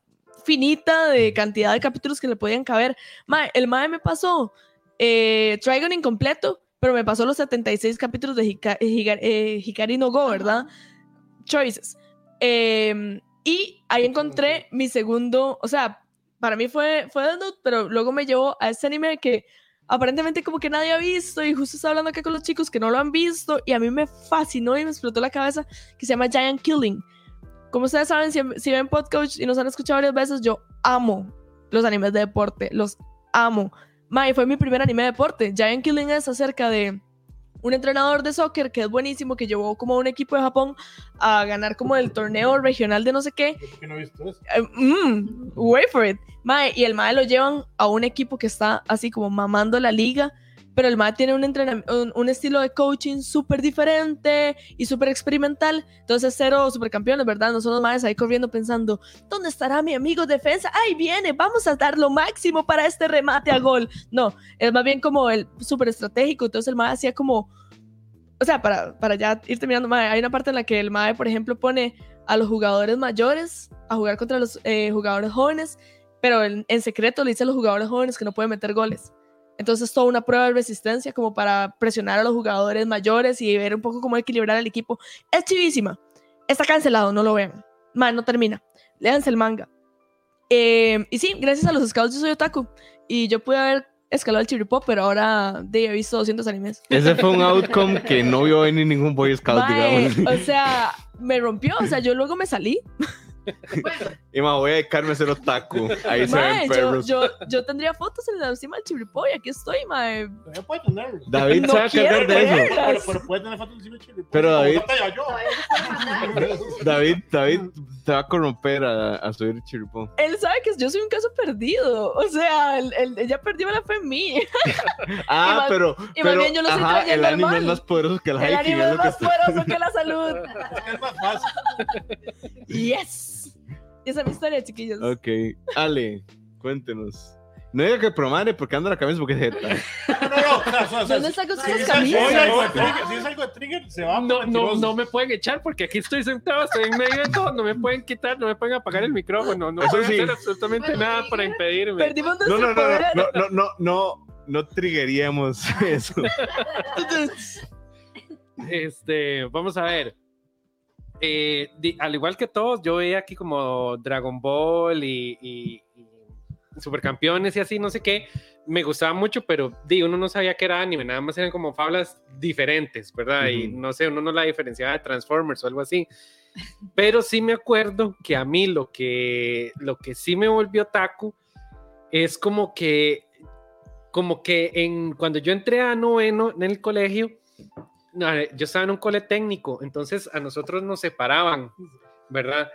finita de cantidad de capítulos que le podían caber. Mae, el mae me pasó eh, Trigon incompleto, pero me pasó los 76 capítulos de Hika- Higa- eh, Hikari no Go, ¿verdad? Choices. Eh, y ahí encontré mi segundo, o sea, para mí fue, fue Death Note, pero luego me llevó a este anime que aparentemente como que nadie ha visto y justo estaba hablando acá con los chicos que no lo han visto y a mí me fascinó y me explotó la cabeza que se llama Giant Killing. Como ustedes saben, si, si ven podcast y nos han escuchado varias veces, yo amo los animes de deporte, los amo. Mae, fue mi primer anime de deporte. Giant Killing es acerca de un entrenador de soccer que es buenísimo, que llevó como a un equipo de Japón a ganar como el torneo regional de no sé qué. Por qué no he visto eso. Eh, mm, wait for it. Mae, y el Mae lo llevan a un equipo que está así como mamando la liga, pero el Mae tiene un, un, un estilo de coaching súper diferente y súper experimental. Entonces, cero supercampeones, ¿verdad? No son los Maes ahí corriendo pensando, ¿dónde estará mi amigo defensa? ¡Ahí viene! Vamos a dar lo máximo para este remate a gol. No, es más bien como el súper estratégico. Entonces, el Mae hacía como. O sea, para, para ya ir terminando, hay una parte en la que el MAE, por ejemplo, pone a los jugadores mayores a jugar contra los eh, jugadores jóvenes, pero en, en secreto le dice a los jugadores jóvenes que no pueden meter goles. Entonces, toda una prueba de resistencia como para presionar a los jugadores mayores y ver un poco cómo equilibrar al equipo. Es chivísima. Está cancelado, no lo vean. Man, no termina. Léanse el manga. Eh, y sí, gracias a los scouts yo soy otaku. Y yo pude haber escalado el chiripó, pero ahora de, he visto 200 animes. Ese fue un [LAUGHS] outcome que no vio venir ningún Boy Scout, Mae, digamos. o sea, me rompió. O sea, yo luego me salí. Y ma, voy a dedicarme a ser otaku. Ahí se ven yo, perros. yo, yo tendría fotos en la encima del chiripó y aquí estoy, mae. Puede tenerlo. David No cargar quiero de eso. Pero, pero, pero puede tener fotos encima de Chile. Pero David- yo. mandar. [LAUGHS] David, David te va a corromper a, a subir chiripón. Él sabe que yo soy un caso perdido. O sea, él, él- ella perdió la fe en mí. [LAUGHS] Ah, más- pero, y más pero bien yo lo estoy ajá, el trayendo al anime es más poderoso que el, El hiking. anime es que más está- poderoso que la [LAUGHS] salud. Es más fácil. Yes. Esa es mi historia, chiquillos. Ok, Ale, cuéntenos. No diga que promare porque anda la camisa porque es jeta. No, no, no. ¿Dónde si es camisas? algo de trigger- si es algo de trigger, se va. No, no, no me pueden echar porque aquí estoy sentado, estoy en medio de todo, no me pueden quitar, no me pueden apagar el micrófono, no pueden sí. hacer absolutamente nada para impedirme. Perdimos No, nuestro no, no, poder. no, no, no, no, no triggeríamos eso. Este, vamos a ver. Eh, di- al igual que todos, yo veía aquí como Dragon Ball y, y- y Supercampeones y así, no sé qué. Me gustaba mucho, pero di, uno no sabía que era anime, nada más eran como fablas diferentes, ¿verdad? Y no sé, uno no la diferenciaba de Transformers o algo así. Pero sí me acuerdo que a mí lo que, lo que sí me volvió taco es como que, como que en, cuando yo entré a noveno en el colegio, yo estaba en un cole técnico, entonces a nosotros nos separaban, ¿verdad?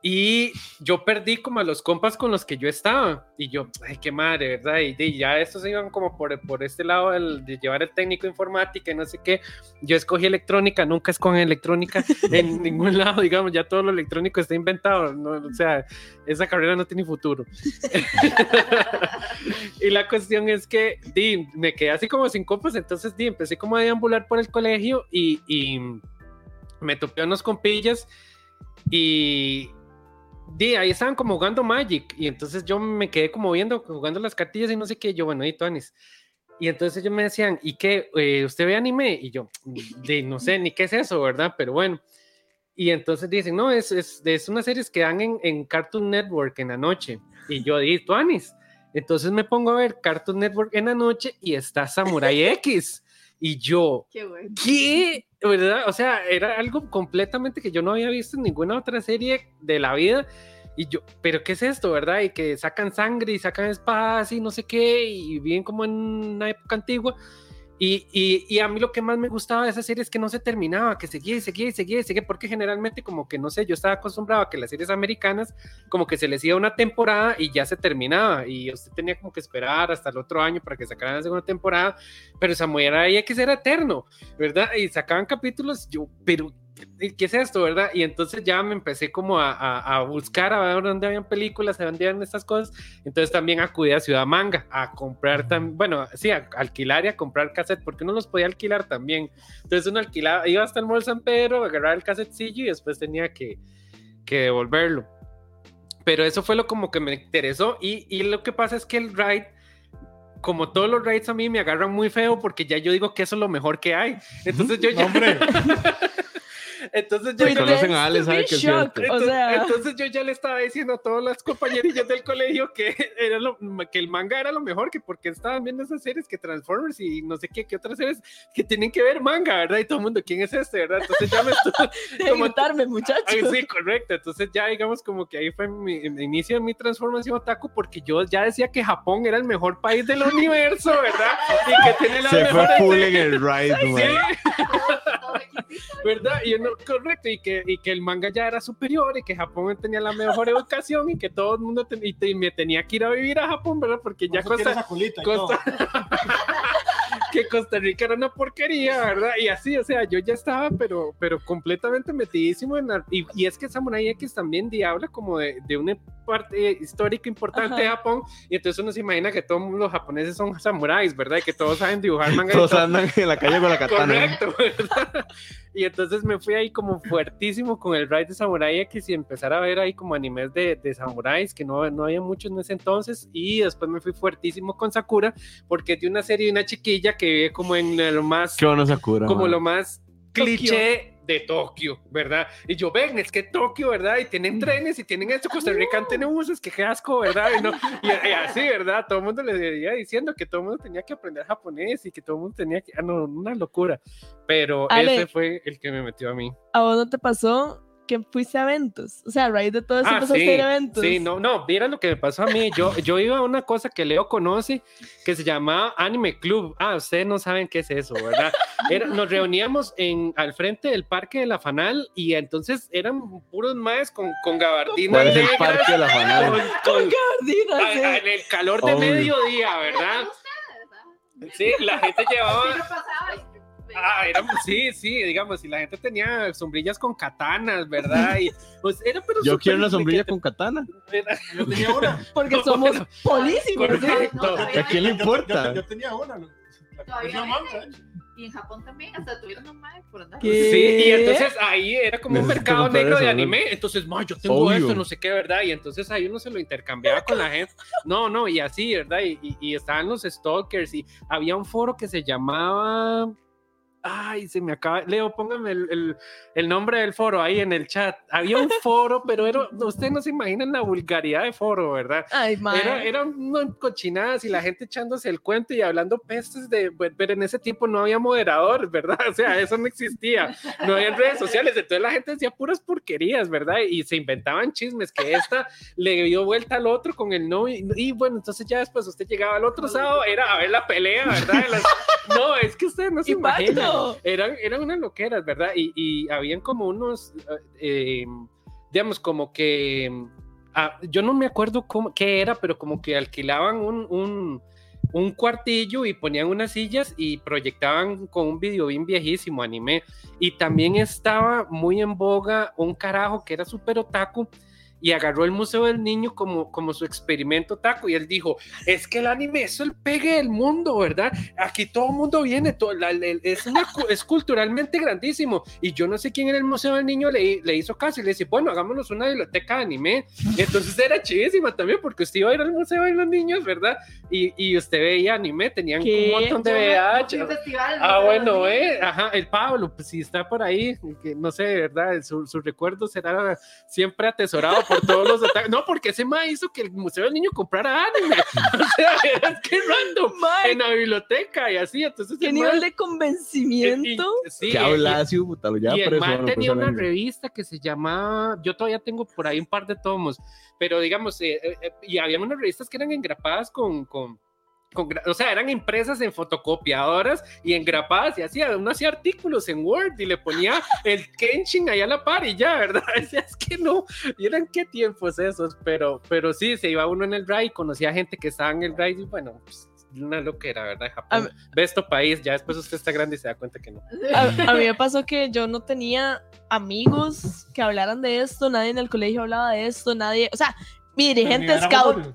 Y yo perdí como a los compas con los que yo estaba. Y yo, ay, qué madre, ¿verdad? Y, y ya estos iban como por, por este lado del- de llevar el técnico informática y no sé qué. Yo escogí electrónica, nunca escogí electrónica [LAUGHS] en ningún lado, digamos, ya todo lo electrónico está inventado, ¿no? O sea, esa carrera no tiene futuro. [LAUGHS] y la cuestión es que di, me quedé así como sin compas, entonces di, empecé como a deambular por el colegio y, y me topé unos compillas y di, ahí estaban como jugando Magic y entonces yo me quedé como viendo, jugando las cartillas y no sé qué, yo bueno, y Tuanis. Y entonces ellos me decían, ¿y qué? Eh, ¿Usted ve anime? Y yo, de, no sé ni qué es eso, ¿verdad? Pero bueno. Y entonces dicen, no, es, es, es unas series que dan en, en Cartoon Network en la noche. Y yo di, Tuanis. Entonces me pongo a ver Cartoon Network en la noche y está Samurai X. Y yo, [LAUGHS] Qué bueno. ¿qué? ¿Verdad? O sea, era algo completamente que yo no había visto en ninguna otra serie de la vida. Y yo, ¿pero qué es esto, verdad? Y que sacan sangre y sacan espadas y no sé qué, y bien como en una época antigua. Y, y, y, a mí lo que más me gustaba de esa serie es que no se terminaba, que seguía y seguía y seguía y seguía, porque generalmente como que, no sé, yo estaba acostumbrado a que las series americanas como que se les iba una temporada y ya se terminaba, y usted tenía como que esperar hasta el otro año para que sacaran la segunda temporada, pero Samurai X era eterno, ¿verdad? Y sacaban capítulos, yo, pero ¿qué es esto, verdad? Y entonces ya me empecé como a, a, a, buscar a ver dónde habían películas, a dónde habían estas cosas. Entonces también acudí a Ciudad Manga a comprar, también, bueno, sí, a alquilar y a comprar cassette, porque uno los podía alquilar también. Entonces uno alquilaba, iba hasta el Mall San Pedro, agarraba el cassetcillo y después tenía que, que devolverlo. Pero eso fue lo como que me interesó y, y lo que pasa es que el ride como todos los raids a mí me agarran muy feo porque ya yo digo que eso es lo mejor que hay. Entonces yo ya... Hombre. [LAUGHS] Entonces yo conocen a Ale, saben que es cierto. O entonces, sea, entonces yo ya le estaba diciendo a todas las compañerillas del colegio que, [LAUGHS] era lo, que el manga era lo mejor, que porque estaban viendo esas series que Transformers y no sé qué, qué otras series que tienen que ver manga, ¿verdad? Y todo el mundo, ¿quién es este, verdad? Entonces ya me estuvo... [LAUGHS] de gritarme, muchachos. Ay, sí, correcto. Entonces ya digamos como que ahí fue mi, mi inicio de mi transformación otaku porque yo ya decía que Japón era el mejor país del universo, ¿verdad? Y que tiene la Se fue mejor full en el ride, [LAUGHS] Sí, man. ¿Verdad? Y uno, correcto, y que, y que el manga ya era superior y que Japón tenía la mejor [LAUGHS] educación y que todo el mundo ten- y, te- y me tenía que ir a vivir a Japón, ¿verdad? Porque ya Costa, Costa- [LAUGHS] que Costa Rica era una porquería, ¿verdad? Y así, o sea, yo ya estaba, pero, pero completamente metidísimo en la- y, y es que Samurai X también di- habla como de, de una parte histórica importante Ajá. de Japón, y entonces uno se imagina que todos los japoneses son samuráis, ¿verdad? Y que todos saben dibujar manga. y Todos todo. andan en la calle con la katana. Correcto, ¿verdad? [LAUGHS] Y entonces me fui ahí como fuertísimo con el ride de Samurai X y empezar a ver ahí como animes de, de samuráis, que no, no había muchos en ese entonces. Y después me fui fuertísimo con Sakura, porque es de una serie de una chiquilla que vive como en lo más, Qué bueno Sakura. como man. lo más cliché de Tokio, ¿verdad? Y yo, ven, es que Tokio, ¿verdad? Y tienen trenes y tienen esto, Costa Rica tiene buses, que qué asco, ¿verdad? Y, no, y, y así, ¿verdad? Todo el mundo le iba diciendo que todo el mundo tenía que aprender japonés y que todo el mundo tenía que... Ah, no, una locura. Pero Ale. ese fue el que me metió a mí. ¿A vos no te pasó que fuiste a eventos? O sea, a raíz de todo eso Ah, empezaste sí, a ir a eventos. sí, no, no, vieran lo que me pasó a mí. Yo, [LAUGHS] yo iba a una cosa que Leo conoce que se llamaba Anime Club. Ah, ustedes no saben qué es eso, ¿verdad? [LAUGHS] Era- nos reuníamos en, al frente del parque de la Fanal y entonces eran puros maes con, con gabardina ¿Cuál es el negra, parque de la con- fanal? con- Gardina, a- sí. a- en el calor de Obvio. mediodía, ¿verdad? Sí, la gente llevaba Ah, éramos, sí, sí, digamos, y la gente tenía sombrillas con katanas, ¿verdad? Y, pues, era, pero Yo quiero una sombrilla con katana. Era- Yo tenía una. [LAUGHS] Porque No, somos pero- polísimos. Correcto. todavía ¿A quién le hay. Yo- importa? Yo, yo tenía una. Todavía. ¿eh? Y en Japón también, hasta tuvieron un mae por andar. Sí, y entonces ahí era como un mercado negro de eso, ¿no? anime. Entonces, ma, yo tengo Obvio. esto, no sé qué, ¿verdad? Y entonces ahí uno se lo intercambiaba con la gente. No, no, y así, ¿verdad? Y, y- y estaban los stalkers y había un foro que se llamaba. Ay, se me acaba. Leo, póngame el, el- el nombre del foro ahí en el chat. Había un foro, pero era, ustedes no se imaginan la vulgaridad de foro, ¿verdad? Ay. Era, eran cochinadas y la gente echándose el cuento y hablando pestes de, pero en ese tiempo no había moderador, ¿verdad? O sea, eso no existía, no había redes sociales, entonces la gente decía puras porquerías, ¿verdad? Y se inventaban chismes que esta le dio vuelta al otro con el no y, y bueno, entonces ya después usted llegaba al otro sábado, era a ver la pelea, ¿verdad? Las- no, es que ustedes no se imaginan, eran, eran unas loqueras, ¿verdad? Y, habían como unos, eh, digamos, como que ah, yo no me acuerdo cómo, qué era, pero como que alquilaban un, un, un cuartillo y ponían unas sillas y proyectaban con un video bien viejísimo anime. Y también estaba muy en boga un carajo que era súper otaku y agarró el Museo del Niño como, como su experimento otaku y él dijo, es que el anime es el pegue del mundo, ¿verdad? Aquí todo el mundo viene, todo, la- la- es, una es culturalmente grandísimo. Y yo no sé quién en el Museo del Niño le, le hizo caso y le dice, bueno, hagámonos una biblioteca de anime. [LAUGHS] Entonces era chidísima también porque usted iba a ir al Museo de los Niños, ¿verdad? Y, y usted veía anime, tenían ¿Qué? un montón de VH. Ah, bueno, eh, ajá, el Pablo, pues si está por ahí, que no sé, ¿verdad? Su, su recuerdo será siempre atesorado por todos los detalles. No, porque ese ma hizo que el Museo del Niño comprara anime. [LAUGHS] O sea, es que random. Mae, En la biblioteca y así, entonces. ¿Qué el nivel ma- de convencimiento? y- sí, ¿Qué y- habla así, puta? Lo y ya el bueno, tenía una revista que se llamaba, yo todavía tengo por ahí un par de tomos, pero digamos, eh, eh, eh, y había unas revistas que eran engrapadas con, con, con o sea, eran impresas en fotocopiadoras y engrapadas y hacía, uno hacía artículos en Word y le ponía el [LAUGHS] Kenshin ahí a la par y ya, ¿verdad? [LAUGHS] Decía, es que no, y eran qué tiempos esos, pero, pero sí, se iba uno en el RAI, conocía gente que estaba en el RAI y bueno, pues, una loquera, ¿verdad? Japón, besto país, ya después usted está grande y se da cuenta que no. A, a mí [LAUGHS] me pasó que yo no tenía amigos que hablaran de esto, nadie en el colegio hablaba de esto, nadie, o sea, mi dirigente scout.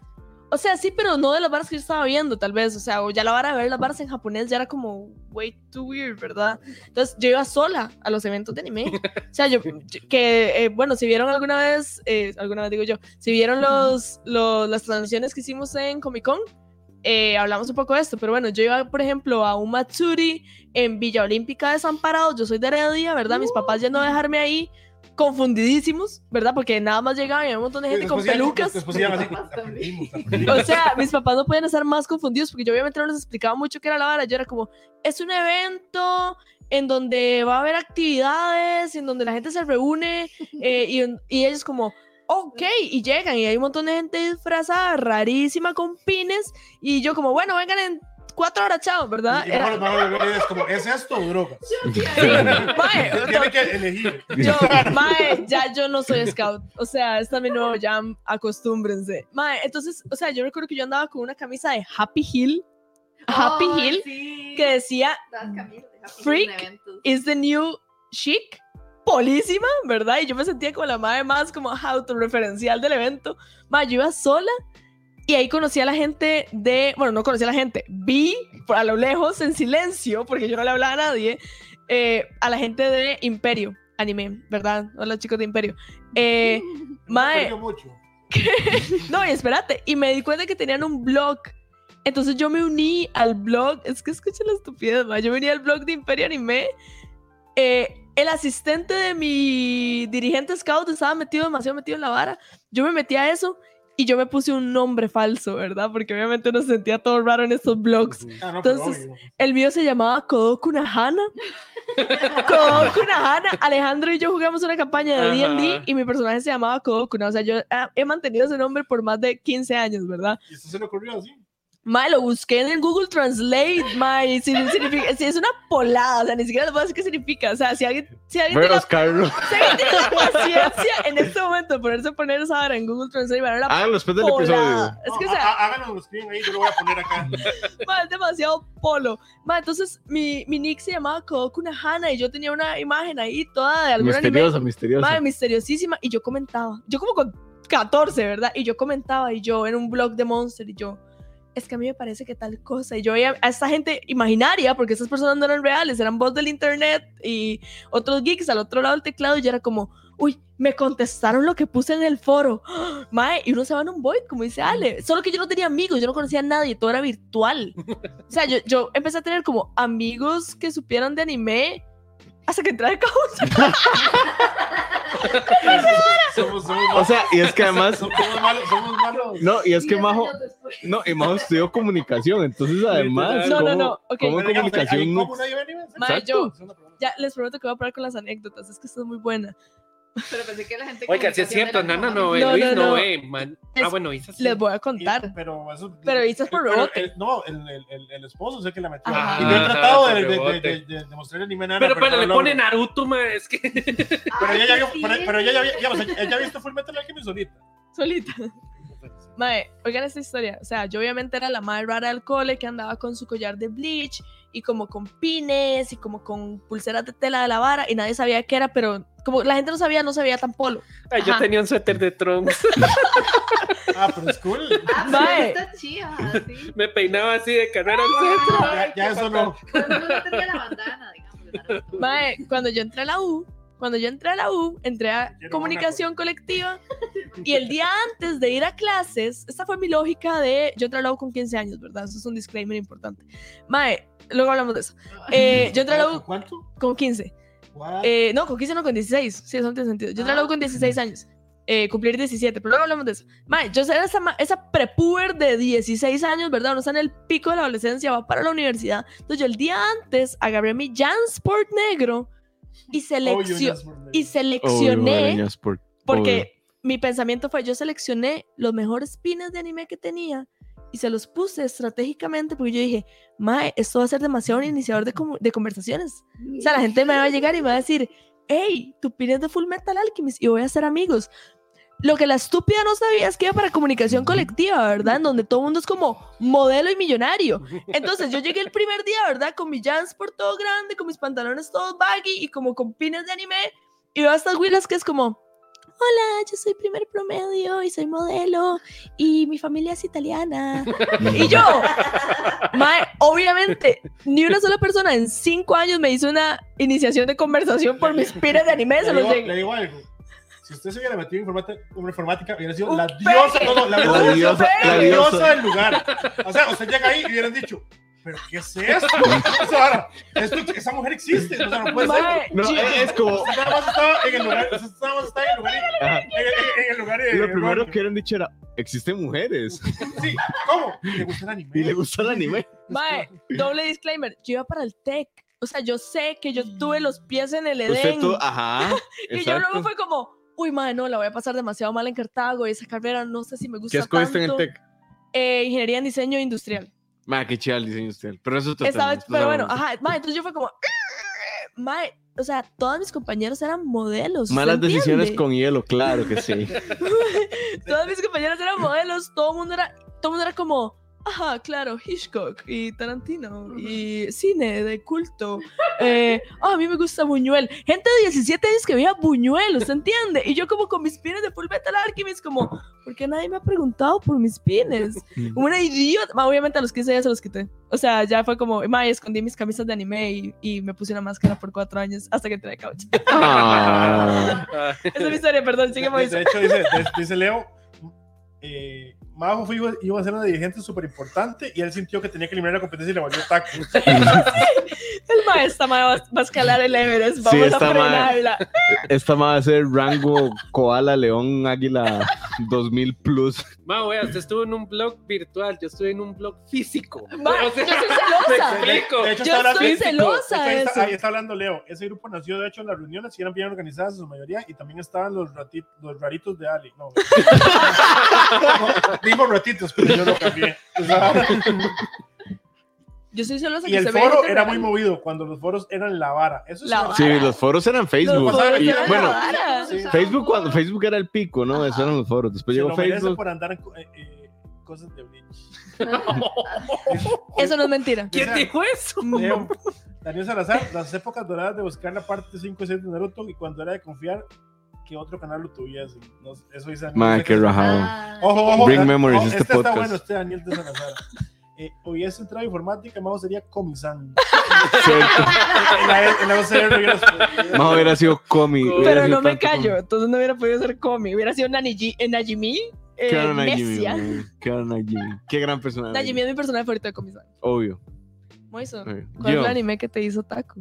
O sea, sí, pero no de las varas que yo estaba viendo, tal vez, o sea, o ya la vara de ver las varas en japonés ya era como way too weird, ¿verdad? Entonces yo iba sola a los eventos de anime, [LAUGHS] o sea, yo, yo- que, eh, bueno, si vieron alguna vez, eh, alguna vez digo yo, si vieron los, los, las transmisiones que hicimos en Comic Con, eh, hablamos un poco de esto, pero bueno, yo iba, por ejemplo, a un Matsuri en Villa Olímpica de Desamparados, yo soy de Heredia, ¿verdad? Mis papás yendo a dejarme ahí confundidísimos, ¿verdad? Porque nada más llegaban y había un montón de gente con Después iban- pelucas. Después así. Aprendimos, [LAUGHS] aprendimos. O sea, mis papás no podían estar más confundidos porque yo obviamente no les explicaba mucho qué era la vara. Yo era como, es un evento en donde va a haber actividades, en donde la gente se reúne eh, y, y ellos como, ok, y llegan y hay un montón de gente disfrazada, rarísima, con pines y yo como, bueno, vengan en cuatro horas, chao, ¿verdad? Y Era- mejor- mejor es como, ¿es esto o drogas? [LAUGHS] Mae, [LAUGHS] Tiene que elegir. Yo, [LAUGHS] mae, ya yo no soy scout. O sea, este es mi nuevo jam, acostúmbrense. Mae, entonces, o sea, yo recuerdo que yo andaba con una camisa de Happy Hill. Happy Ay, Hill, sí. que decía de Freak is the new chic. Polísima, ¿verdad? Y yo me sentía como la madre más como autorreferencial del evento. Mae, yo iba sola y ahí conocí a la gente de, bueno, no conocí a la gente, vi a lo lejos en silencio, porque yo no le hablaba a nadie, eh, a la gente de Imperio Anime, ¿verdad? Hola chicos de Imperio. Eh, [LAUGHS] mae, [LAUGHS] no, y espérate, y me di cuenta que tenían un blog. Entonces yo me uní al blog, es que escucha la estupidez, ma, yo me uní al blog de Imperio Anime. Eh, el asistente de mi dirigente scout estaba metido demasiado metido en la vara. Yo me metí a eso y yo me puse un nombre falso, ¿verdad? Porque obviamente uno se sentía todo raro en estos blogs. Ah, no, Entonces. El mío se llamaba Kodoku Nahana. Kodoku [LAUGHS] Nahana. Alejandro y yo jugamos una campaña de. D&D y mi personaje se llamaba Kodoku. ¿no? O sea, yo he mantenido ese nombre por más de 15 años, ¿verdad? ¿Y esto se le ocurrió así? Mae, lo busqué en el Google Translate, mae, si, si es una polada, o sea, ni siquiera les puedo decir qué significa. O sea, si alguien, si alguien, tiene, Pero la, [LAUGHS] si alguien tiene la paciencia en este momento de ponerse a poner esa vara en Google Translate, van a ver la Háganlo después del episodio. Es que, o sea, há- háganlo, lo escriben ahí, yo lo voy a poner acá. [LAUGHS] Ma, es demasiado polo. Ma, entonces mi, mi nick se llamaba Kodoku Hana y yo tenía una imagen ahí toda de algún Misteriosa, anime. misteriosa. Ma, misteriosísima. Y yo comentaba. Yo como con 14, ¿verdad? Y yo comentaba y yo en un blog de Monster y yo. Es que a mí me parece que tal cosa. Y yo veía a esta gente imaginaria, porque esas personas no eran reales, eran voz del internet y otros geeks al otro lado del teclado. Y yo era como, uy, me contestaron lo que puse en el foro. [GASPS] Mae, y uno se va en un void, como dice Ale. Solo que yo no tenía amigos, yo no conocía a nadie, todo era virtual. O sea, yo, yo empecé a tener como amigos que supieran de anime hasta que entré al [LAUGHS] couch. [LAUGHS] Somos, somos O sea, y es que además, somos, malos, somos malos. no, y es que Majo, no, y Majo estudió comunicación, entonces además, No, no, ¿cómo- no, ok. cómo en Pero digamos, comunicación ¿hay- no- ¿cómo nadie ve anime? Mae, Exacto. yo Es una pregunta. ya les prometo que voy a parar con las anécdotas, es que esto es muy buena. Pero pensé que la gente. Oiga, si es cierto, Nana como- no ve, No, Luis no, no, no. ve, man. Ah, bueno, Isa sí. Les voy a Y- contar. Pero eso. Pero por pero rebote. el- no, el, el, el, el esposo es el que la metió. Y yo he Ajá, tratado de, de, de, rebote. de, de, de mostrarle anime a Nana, Pero, pero no le lo pone logro. Naruto, es que. [LAUGHS] Pero ella ya vio, pero, pero ella ya sea, ella visto Full Metal Alchemist solita. Solita. [LAUGHS] Mae, oigan esta historia. O sea, yo obviamente era la más rara del cole que andaba con su collar de bleach y como con pines y como con pulseras de tela de la vara y nadie sabía qué era, pero como la gente no sabía, no sabía tan polo. Ay, yo tenía un suéter de Trunks. Ah, pero es cool. Ah, Mae. pero está chiva, sí. Me peinaba así de carrera al centro. Ya, ya eso no. No tenía la bandana, digamos. Mae, cuando yo entré a la U, cuando yo entré a la U, entré a Quiero comunicación colectiva y el día antes de ir a clases, esta fue mi lógica de, yo entré a la U con 15 años, ¿verdad? Eso es un disclaimer importante. Mae, luego hablamos de eso. Eh, yo entré a la U ¿Cuánto? con 15. What? Eh, no, con 15 no, con 16. Sí, eso no tiene sentido. Yo entré a la U con 16 años. Eh, cumplir 17, pero luego hablamos de eso. Mae, yo era esa, esa prepuber de 16 años, ¿verdad? Uno está en el pico de la adolescencia, va para la universidad. Entonces yo el día antes agarré mi Jansport negro y, Oh, seleccio- Burnett. y seleccioné, por- porque mi pensamiento fue, yo seleccioné los mejores pines de anime que tenía y se los puse estratégicamente porque yo dije, Mae, esto va a ser demasiado un [LAUGHS] iniciador de, de conversaciones. O sea, la gente me va a llegar y me va a decir, hey, tu pin es de Full Metal Alchemist y voy a ser amigos. Lo que la estúpida no sabía es que iba para comunicación colectiva, ¿verdad? En donde todo el mundo es como modelo y millonario. [LAUGHS] Entonces yo llegué el primer día, ¿verdad? Con mi Jansport todo grande, con mis pantalones todos baggy y como con pines de anime. Y veo a estas huilas que es como, hola, yo soy primer promedio y soy modelo y mi familia es italiana. [LAUGHS] Y yo, mae, obviamente, ni una sola persona en cinco años me hizo una iniciación de conversación por mis pines de anime. Se le, los digo, le digo algo. Si usted se hubiera metido en informática, informática hubiera sido la diosa, no, no, la, La diosa, la diosa. del lugar. O sea, usted llega ahí y hubieran dicho, ¿pero qué es esto? [LAUGHS] O sea, ahora, esto- esa mujer existe, o sea, no puede ser. No, es como. Nada más estaba en el lugar, nada más estaba en el lugar, en, el lugar Lo primero que hubieran dicho era: existen mujeres Sí, ¿cómo? ¿Y le gusta el anime? y le gusta el anime. Mae, doble disclaimer, yo iba para el TEC. O sea, yo sé que yo tuve los pies en el Edén. ajá. [LAUGHS] y yo luego fue como, uy, mae, no, la voy a pasar demasiado mal en Cartago y esa carrera no sé si me gusta ¿Qué escogiste en el tanto. TEC? Eh, ingeniería en diseño industrial. Ma, qué chido el diseño industrial. Pero eso es Estaba, otro tema, pero bueno, ajá, mae, entonces yo fue como, mae, o sea, todos mis compañeros eran modelos. ¿usted Malas decisiones con hielo, claro que sí. [LAUGHS] Todos mis compañeros eran modelos, todo el mundo era, todo el mundo era como, ajá, claro, Hitchcock y Tarantino y cine de culto. Eh, ah, a mí me gusta Buñuel. Gente de 17 años que veía Buñuel, ¿usted entiende? Y yo como con mis pines de Full Metal Alchemist, como, ¿por qué nadie me ha preguntado por mis pines? Como una idiota. Ma, obviamente a los 15 ya se los quité. O sea, ya fue como, ma, escondí mis camisas de anime y, y me puse una máscara por cuatro años hasta que entré a couch. Ah. [LAUGHS] Ah, Esa es mi historia, perdón, sigue de, de hecho, dice, de- dice Leo, eh, Majo fue- iba, a ser una dirigente súper importante y él sintió que tenía que eliminar la competencia y le volvió taco. [LAUGHS] El maestro va, va a escalar el Everest, Sí, vamos a esta ma- frenarla. Esta va a ser rango koala, león, águila 2000 plus. Ma, wea, usted estuvo en un blog virtual, yo estuve en un blog físico. [LAUGHS] Ma, O sea, yo soy me celosa. explico. De hecho, Yo de hecho, celosa ahí, está, ahí está hablando Leo. Ese grupo nació, de hecho, en las reuniones y eran bien organizadas en su mayoría y también estaban los, los raritos de Ali. No, [LAUGHS] Digo ratitos, pero yo lo cambié. O sea, Yo soy solo y el foro era muy movido cuando los foros eran la vara. Eso es La vara. Sí, los foros eran Facebook. Los foros Y, eran bueno, la vara. Sí. Facebook cuando Facebook era el pico, ¿no? Esos eran los foros. Después Se llegó lo Facebook. por andar eh, eh, cosas de Bleach. Eso no es mentira. ¿Quién dijo eso? Leo, Daniel Salazar, las épocas doradas de buscar la parte 5 y 6 de Naruto y cuando era de confiar que otro canal lo tuviese. No eso dice Daniel. Qué rajado. Ah, Ojo, ojo. Bring memories, oh, este este podcast. está bueno, este Daniel de Salazar. Eh, hubiese entrado informática, Majo sería comisán. [LAUGHS] Cierto. en la, en la UCR. Más hubiera sido comi. hubiera Pero sido no me callo, comi. entonces no hubiera podido ser Comi. Hubiera sido Naniji- eh, Najimi. Eh, ¿Qué era Najimi? Era Najimi? Qué gran personaje. Najimi es mi personaje favorito de Comisán. Obvio. Moiso. ¿cuál es Yo. el anime que te hizo Taco?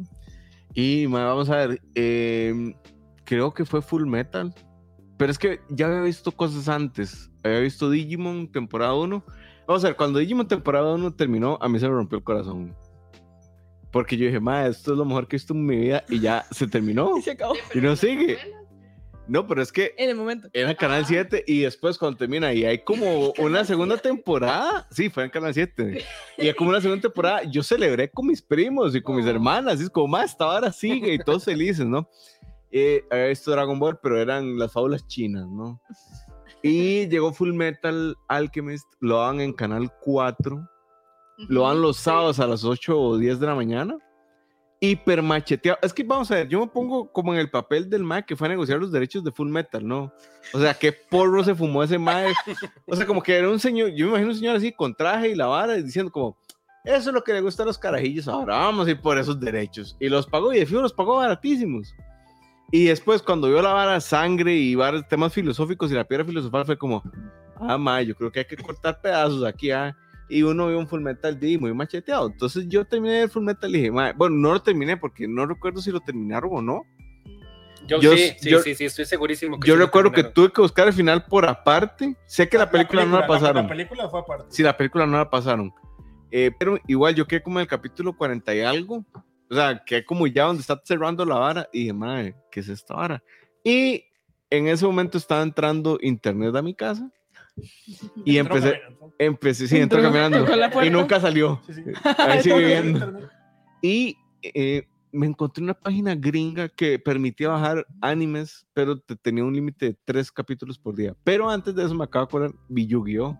Y vamos a ver. eh, creo que fue Full Metal. Pero es que ya había visto cosas antes. Había visto Digimon temporada 1. Vamos a ver, cuando Digimon temporada 1 terminó, a mí se me rompió el corazón. Porque yo dije, ma, esto es lo mejor que he visto en mi vida y ya se terminó. [LAUGHS] Y se acabó. Y no sigue. No, pero es que En el momento. era Canal 7 y después cuando termina y hay como [LAUGHS] una segunda temporada, sí, fue en Canal 7. Y hay como una segunda temporada, yo celebré con mis primos y con mis hermanas, y es como, más, esta hora sigue y todos felices, ¿no? Eh, había visto Dragon Ball, pero eran las fábulas chinas, ¿no? Y llegó Full Metal Alchemist, lo dan en Canal 4, lo dan los sábados a las 8 o 10 de la mañana. Hiper macheteado. Es que vamos a ver, yo me pongo como en el papel del MAE que fue a negociar los derechos de Full Metal, ¿no? O sea, qué porro se fumó ese MAE. O sea, como que era un señor, yo me imagino un señor así con traje y la vara diciendo como, eso es lo que le gusta a los carajillos, ahora vamos a ir por esos derechos. Y los pagó y de fijo los pagó baratísimos. Y después cuando vio la vara sangre y varios temas filosóficos y la piedra filosofal fue como, ah, mae, yo creo que hay que cortar pedazos aquí, ah. Y uno vio un Full Metal D muy macheteado. Entonces yo terminé el Full Metal y dije, mae, bueno, no lo terminé porque no recuerdo si lo terminaron o no. Yo, Yo- sí, sí, yo- sí, sí, estoy segurísimo. que Yo sí recuerdo que tuve que buscar el final por aparte. Sé que la película, no la pasaron. La, película fue aparte. Sí, la película no la pasaron. Eh, pero igual yo quedé como en el capítulo 40 y algo. O sea, quedé como ya donde está cerrando la vara. Y dije, madre, ¿qué es esta vara? Y en ese momento estaba entrando internet a mi casa. Y Entró empecé, caminando. empecé, sí, entró caminando. Y nunca salió. Sí, sí. Ahí [LAUGHS] sigue Porque viendo. internet. Y eh, me encontré una página gringa que permitía bajar animes, pero te- tenía un límite de tres capítulos por día. Pero antes de eso me acabo de acordar, vi Yu-Gi-Oh!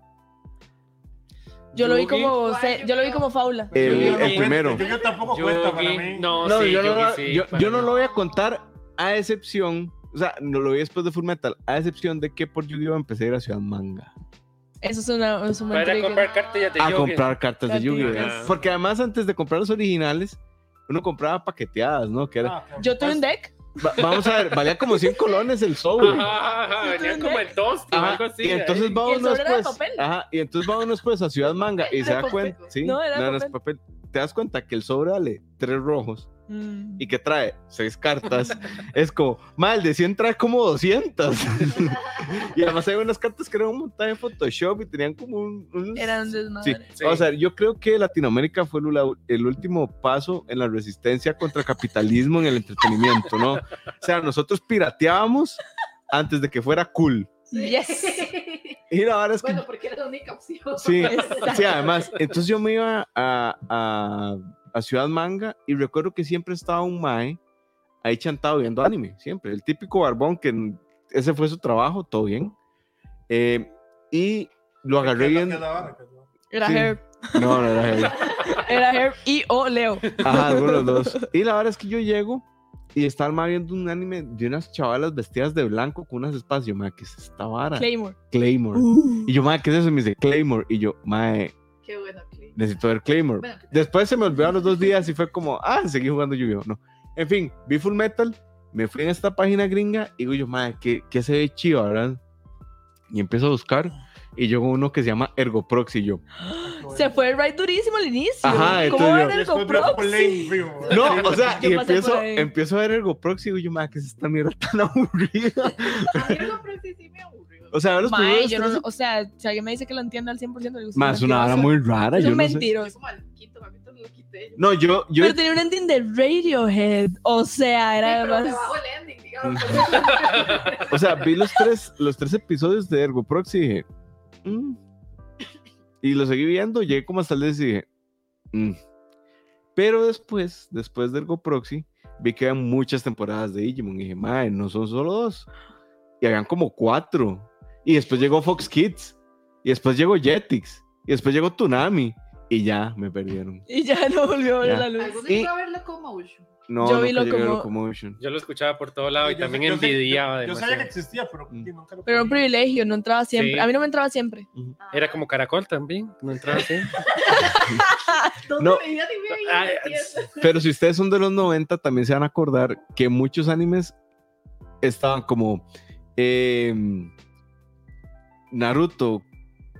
Yo lo vi como, ¿Cuál se- yo lo vi como faula. El- Yo primero. Yo tampoco cuenta para mí. No, No, sí, yo, no, lo- sí, yo- para yo no lo voy a contar a excepción, o sea, no lo vi después de Full Metal, a excepción de que por Yu-Gi-Oh! empecé a ir a Ciudad Manga Eso es una, es un buen Para trigger. comprar cartillas de a comprar cartas de Yu-Gi-Oh! Porque además antes de comprar los originales, uno compraba paqueteadas, ¿no? Que era, Ah, Yo tuve un supuesto. deck. Va- vamos a ver, valía como 100 colones el sobre. Ajá, ajá, venían como el toast o algo así. y entonces va ¿Y el uno después. Ajá, y entonces va uno después a Ciudad Manga y [LAUGHS] se da cuenta. Sí, No, era no, papel. papel. Te das cuenta que el sobre vale tres rojos Mm. y que trae seis cartas. es como, mal, de 100 trae como 200. [LAUGHS] y además hay unas cartas que eran un montón de Photoshop y tenían como un. un- Eran Sí, desmadre. Sí. o sea, yo creo que Latinoamérica fue el, el último paso en la resistencia contra el capitalismo en el entretenimiento, ¿no? O sea, nosotros pirateábamos antes de que fuera cool. Yes. Y la verdad es que Bueno, porque era la única opción. Sí, sí, además, entonces yo me iba a, a, a Ciudad Manga y recuerdo que siempre estaba un mae ahí chantado viendo anime, siempre, el típico barbón que ese fue su trabajo, todo bien. Eh, y lo agarré ¿Qué es la- qué viendo. es la vara? ¿Qué es la vara? Era Sí. Herb. No, no era él. [LAUGHS] Era Herb y o Leo. Ajá, alguno de los dos. Y la verdad es que yo llego y está el mae viendo un anime de unas chavalas vestidas de blanco con unas espadas. Yo, mae, ¿qué es esta vara? Claymore. Claymore. Y yo, mae, ¿qué es eso? Y me dice, Claymore. Y yo, mae, Qué bueno. Necesito ver Claymore. Bueno, que- Después se me olvidó a los dos [LAUGHS] días y fue como, ah, seguí jugando Yu-Gi-Oh! No. En fin, vi Full Metal, me fui en esta página gringa y digo yo, madre, ¿qué, qué se ve chido, verdad? Y empiezo a buscar y yo uno que se llama Ergo Proxy y yo, [GASPS] Se fue el ride durísimo al inicio. Ajá, ¿Cómo yo-? Lane, fijo. no, o sea, y empiezo, empiezo a ver Ergo Proxy y digo yo, madre, ¿qué es esta mierda tan [LAUGHS] aburrida? A mí sí, sí me aburrió. O sea, los Mae, primeros yo no, tres- o sea, si alguien me dice que lo entiende al 100%, le gusta. Más una hora muy rara, yo no sé. No, yo, yo, Pero tenía un ending de Radiohead. O sea, Sí, era pero más. debajo el ending, digamos. [LAUGHS] o sea, vi los tres, los tres episodios de Ergo Proxy y dije, "Mm, Y lo seguí viendo, llegué como hasta el 10 y dije, "Mm". Pero después, después del Go Proxy, vi que había muchas temporadas de Digimon y dije, madre, no son solo dos. Y habían como cuatro. Y después llegó Fox Kids. Y después llegó Jetix. Y después llegó Tsunami. Y ya me perdieron. Y ya no volvió a ver Ya. la luz. ¿Alguno Y- a ver Locomotion? No, Yo vi Locomo- Locomotion. Yo lo escuchaba por todo lado y Yo también sé- yo sé- envidiaba yo, yo sabía que existía, pero Mm. nunca lo Pero era un privilegio, no entraba siempre. Sí. A mí no me entraba siempre. Era como Caracol también, no entraba. Ay, [LAUGHS] [LAUGHS] No entiendo. Pero si ustedes son de los 90, también se van a acordar que muchos animes estaban como em, Naruto.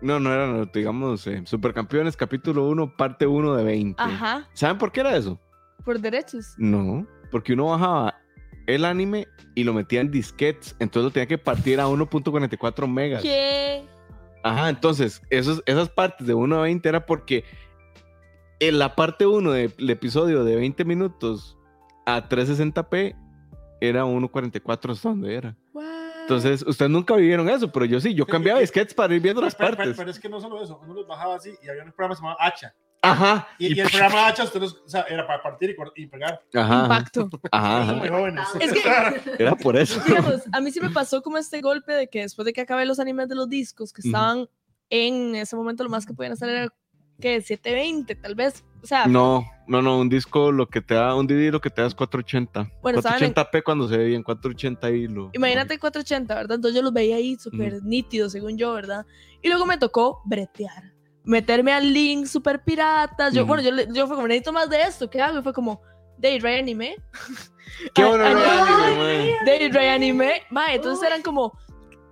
No, no era Naruto, digamos eh, Supercampeones capítulo 1, parte 1 de 20. Ajá, ¿Saben por qué era eso? por derechos. No, porque uno bajaba el anime y lo metía en disquetes, entonces lo tenía que partir a 1.44 megas. ¿Qué? Ajá, entonces esos, esas partes de 1 a 20 era porque en la parte 1 del episodio de 20 minutos a 360p era 1.44 hasta donde era. Entonces, ustedes nunca vivieron eso, pero yo sí, yo cambiaba sí. disquetes para ir viendo las Pero, pero- partes. pero es que no solo eso, uno los bajaba así y había un programa que se llamaba Hacha. Ajá. Y, y el programa Hacha, ustedes, o sea, era para partir y, y pegar. Ajá, Impacto. ajá, Muy ajá. jóvenes. Es que- [LAUGHS] Era por eso. Digamos, a mí sí me pasó como este golpe de que después de que acabé los animes de los discos que estaban en ese momento, lo más que podían hacer era que 720, tal vez. O sea, No, no, no, un disco lo que te da, un DVD lo que te da es 480. Bueno, estaban en- 480p cuando se ve bien, 480 y lo. imagínate 480, ¿verdad? Entonces yo los veía ahí súper nítidos, según yo, ¿verdad? Y luego me tocó bretear, meterme al link súper piratas. Yo, Ujú. bueno, yo, le- yo fue como, necesito más de esto, ¿qué hago? Y fue como, Day Ray Anime. Qué [LAUGHS] bueno. Day Ray Anime. Mae, entonces Uy. eran como,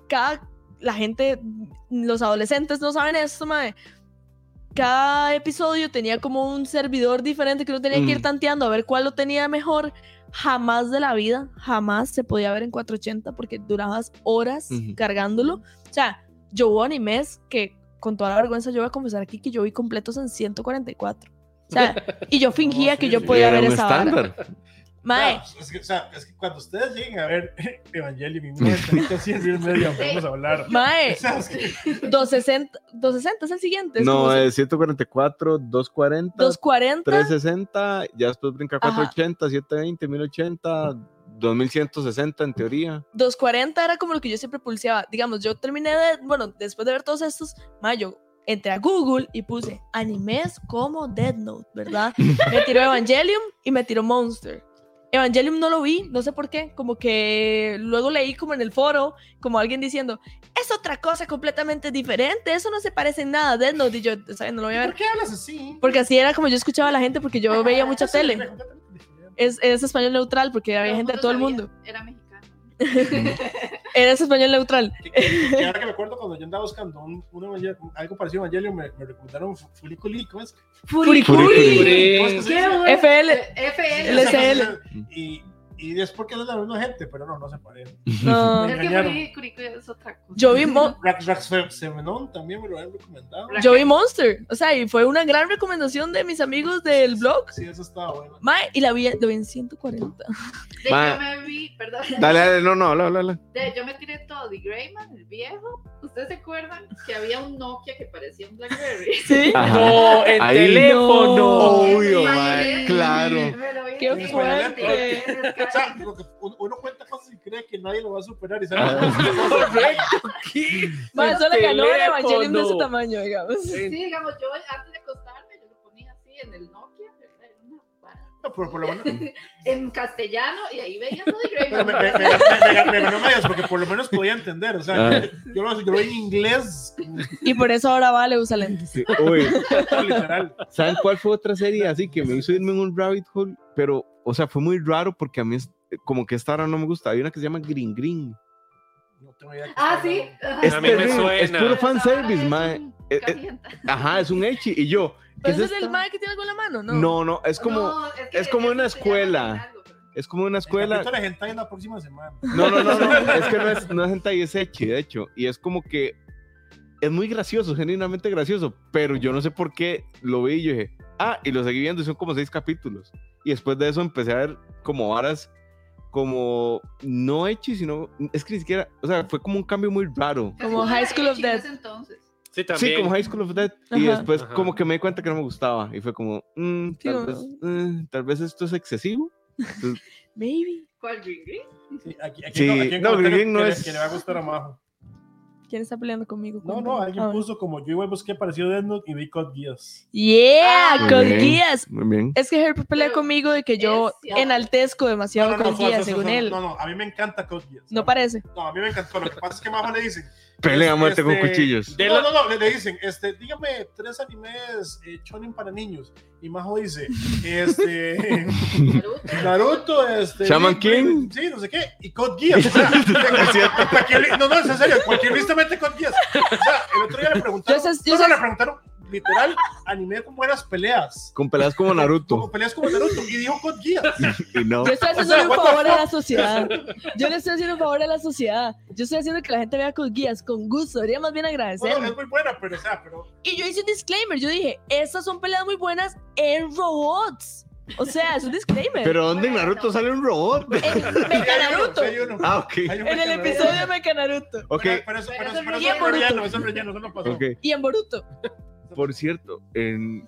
cada, la gente, los adolescentes no saben esto, mae. Cada episodio tenía como un servidor diferente que uno tenía que ir Mm. tanteando a ver cuál lo tenía mejor. Jamás de la vida, jamás se podía ver en 480 porque durabas horas cargándolo. O sea, yo hubo animes que, con toda la vergüenza, yo voy a confesar aquí que yo vi completos en 144. O sea, [LAUGHS] y yo fingía que sí, yo sí. podía ver esa vara. Mae, Claro, es, que, o sea, es que cuando ustedes lleguen a ver [LAUGHS] Evangelion y 1900 Real Media, vamos a hablar. mae, O sea, es que- [LAUGHS] 260, 260 es el siguiente. es No, es 144, 240, 240. 360, ya después brinca Ajá. 480, 720, 1080, 2160 en teoría. 240 era como lo que yo siempre pulseaba. Digamos, yo terminé de, bueno, después de ver todos estos, mayo, entré a Google y puse animes como Dead Note, ¿verdad? [LAUGHS] me tiró Evangelium y me tiró Monster. Evangelium no lo vi, no sé por qué, como que luego leí como en el foro, como alguien diciendo, es otra cosa completamente diferente, eso no se parece en nada a Dead Note, y yo, ¿sabes? No lo voy a ¿Por ver. qué hablas así? Porque así era como yo escuchaba a la gente, porque yo veía mucha tele. Es, es español neutral, porque había gente de todo el mundo. Era mexicano. [LAUGHS] Era español neutral. Que, que- que ahora que me acuerdo cuando yo andaba buscando un, algo parecido a Evangelion, me, me recomendaron Fu- Fuliculi, ¿cómo es? Furikuri. ¿Cómo es que se ¡Qué dice? bueno! FL. FL. LSL. Y, y es porque es la misma gente, pero no, no se parece. No. Es que Furikuri es otra cosa. Yo vi, Mo- Rax Rax Fe- Semenon también me lo habían recomendado. yo vi Monster. O sea, y fue una gran recomendación de mis amigos del blog. Sí, eso estaba bueno. Mae, y la vi, lo vi en 140. De, yo me vi, perdón. Dale, dale, no, no, habla. De, yo me tiré todo de Greyman, el viejo. ¿Ustedes se acuerdan que había un Nokia que parecía un Blackberry? [LAUGHS] Sí. Ajá. No, el teléfono. No. Obvio, Mae, claro. me lo vi Qué fuerte. O sea, uno, cuenta cosas y cree que nadie lo va a superar. Y Ah. Mae, El solo ganó el Evangelion de su tamaño, digamos. Sí, digamos, yo antes de acostarme, yo lo ponía así en el Nokia, No, por, por lo menos, me, [LAUGHS] en castellano, y ahí veía todo de me, me, me- me- me- me ganó medias porque por lo menos podía entender. O sea, Ah. yo, lo, yo lo vi en inglés, Y por eso ahora Vale usa lentes. Sí, Uy, [LAUGHS] literal. ¿saben cuál fue otra serie así que me hizo irme en un rabbit hole? Pero, o sea, fue muy raro porque a mí es, como que esta hora no me gusta. Hay una que se llama Green Green. No tengo idea Ah, sí. Es A mí me terrible, es suena. puro fan service, Es mae. un Eh, eh. Ajá, es un Echi. Y yo, ¿qué ¿Pero es ese es el mae que tiene algo en la mano? No. No, no, es como, No, que es como una escuela. es como una El escuela. de hentai en la próxima semana. No, no, no, no, [LAUGHS] es que no es, no es hentai, es Echi, de hecho. Y es como que es muy gracioso, genuinamente gracioso. Pero yo no sé por qué lo vi y yo dije, ah, y lo seguí viendo y son como seis capítulos. Y después de eso empecé a ver como varas, como no Echi, sino, es que ni siquiera, o sea, fue como un cambio muy raro. Como Es High School of Death. entonces. Sí, también. Sí, como High School of Death. Y Ajá. después Ajá. como que me di cuenta que no me gustaba. Y fue como, mm, Sí, tal, como- vez, eh, tal vez esto es excesivo. Entonces, [LAUGHS] Maybe. ¿Cuál Green Green? Sí, aquí, aquí, Sí, aquí en no, comentario Green no que, le- es- que le va a gustar a Majo. ¿Quién está peleando conmigo? No, no, alguien Ah. puso como yo igual busqué parecido Death Note y vi Code Geass. Yeah, Ah, bien, guías. Muy bien. Es que Herb pelea Pero conmigo de que yo es enaltezco demasiado con suave, guías, suave, según él. No, no, a mí me encanta Code Geass. No parece. No, a mí me encanta. Lo que pasa es que Majo le dicen. Pelea a muerte con este, cuchillos. De no, la- no, no, le, le dicen, este, dígame tres animes eh, para niños. Y Majo dice, este, [LAUGHS] Naruto. Este. Shaman King. Sí, no sé qué. Y Code Geass. O sea, [LAUGHS] no, no, es en serio, cualquier lista mete Code Geass. O sea, el otro día le preguntaron. Yo sé- yo no, no, sé- le preguntaron, literal, anime con buenas peleas. Con peleas como Como Naruto. peleas como Naruto. Y dijo Code Geass. [LAUGHS] Y no. Yo estoy O haciendo sea, un favor a la sociedad. Yo le estoy haciendo un favor a la sociedad. Yo estoy haciendo que la gente vea con guías, con gusto. Debería más bien Bueno, agradecerme. es muy buena, pero, o sea, pero. Y yo hice un disclaimer. Yo dije, estas son peleas muy buenas en robots. O sea, es un disclaimer. Pero ¿dónde en Naruto sale un robot? en [LAUGHS] Naruto. Ah, ok. En el episodio de Mecha Naruto. Ok, Pero, pero eso, pero eso, pero eso en es relleno, eso es relleno, eso no pasó. ok. Y en Boruto. Por cierto, en.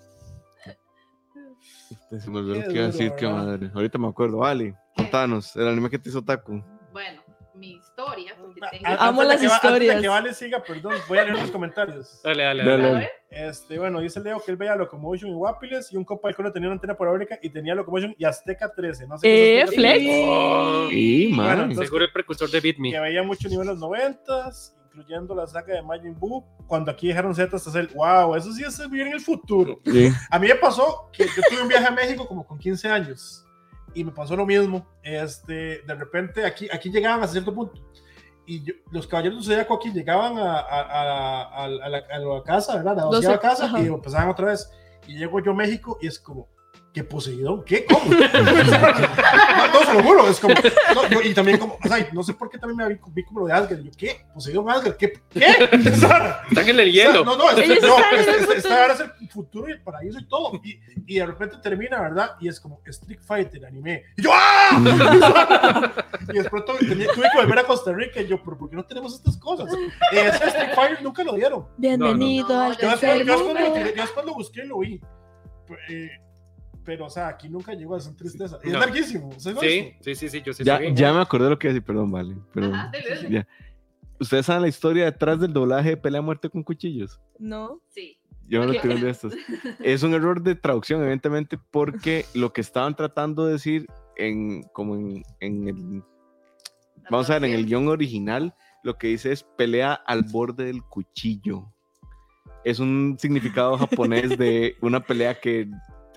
Este, se me olvidó Qué lo que iba a duro, decir, madre. Ahorita me acuerdo. Vale, contanos, el anime que te hizo Taku. Bueno, mi historia. Porque A- tengo... antes Amo las que va- historias. que Vale siga, perdón, voy a leer los comentarios. [LAUGHS] Dale, dale, Dale. dale. Este, bueno, dice Leo que él veía Locomotion y Guapiles y un compa del cole tenía una antena parabólica y tenía Locomotion y Azteca 13. No sé qué Eh, Flex. 13, Oh, Y, Bueno, man. entonces- seguro el precursor de Beat Me. Que veía mucho nivel en los 90 incluyendo la saga de Majin Buu. Cuando aquí dejaron Z hasta hacer, wow, eso sí es vivir en el futuro. Sí. A mí me pasó que yo tuve un viaje a México como con 15 años y me pasó lo mismo. Este, de repente aquí, aquí llegaban a cierto punto y yo- los caballeros de Zodiaco aquí llegaban a, a, a, a, a la, a la casa, ¿verdad? A la casa ajá. y empezaban otra vez. Y llego yo a México y es como, ¿qué poseído? ¿Qué? ¿Cómo? [LAUGHS] no, no, se lo juro, es como, no, yo- y también como, o sea, no sé por qué también me vi, vi como lo de Asgard. Yo, ¿qué? ¿Poseído Asgard? ¿Qué? ¿Qué? [LAUGHS] Sea, Están en el hielo. no, no, es, no, es- es- es el futuro y el paraíso y todo. Y, y de repente termina, ¿verdad? Y es como Street Fighter, anime. Y yo, ¡ah! [LAUGHS] y después tuve, tuve que volver a Costa Rica y yo, ¿pero por qué no tenemos estas cosas? Eh, ese Street Fighter nunca lo dieron. Bienvenido No, no. al Yo Yo yo tiré- yo después lo busqué y lo vi. Eh, pero, o sea, aquí nunca llegó a esa tristeza. Es No. larguísimo. ¿sabes Sí, sí, sí, sí, yo sí Ya, sabía. ya me acordé lo que iba a decir, perdón, vale. Pero, Ajá, ya. ¿Ustedes saben la historia detrás del doblaje de pelea a muerte con cuchillos? No. Sí. Yo Ok. tiré de estos. Es un error de traducción, evidentemente, porque [LAUGHS] lo que estaban tratando de decir en, como en, en el, vamos a ver, en el guion original, lo que dice es pelea al borde del cuchillo. Es un significado japonés de una pelea que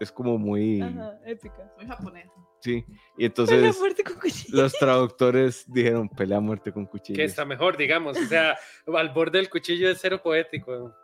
es como muy, Ajá, épica. Muy japonés. sí. Y Pelea entonces los traductores dijeron pelea a muerte con cuchillo. Que está mejor, digamos. O sea, al borde del cuchillo es cero poético.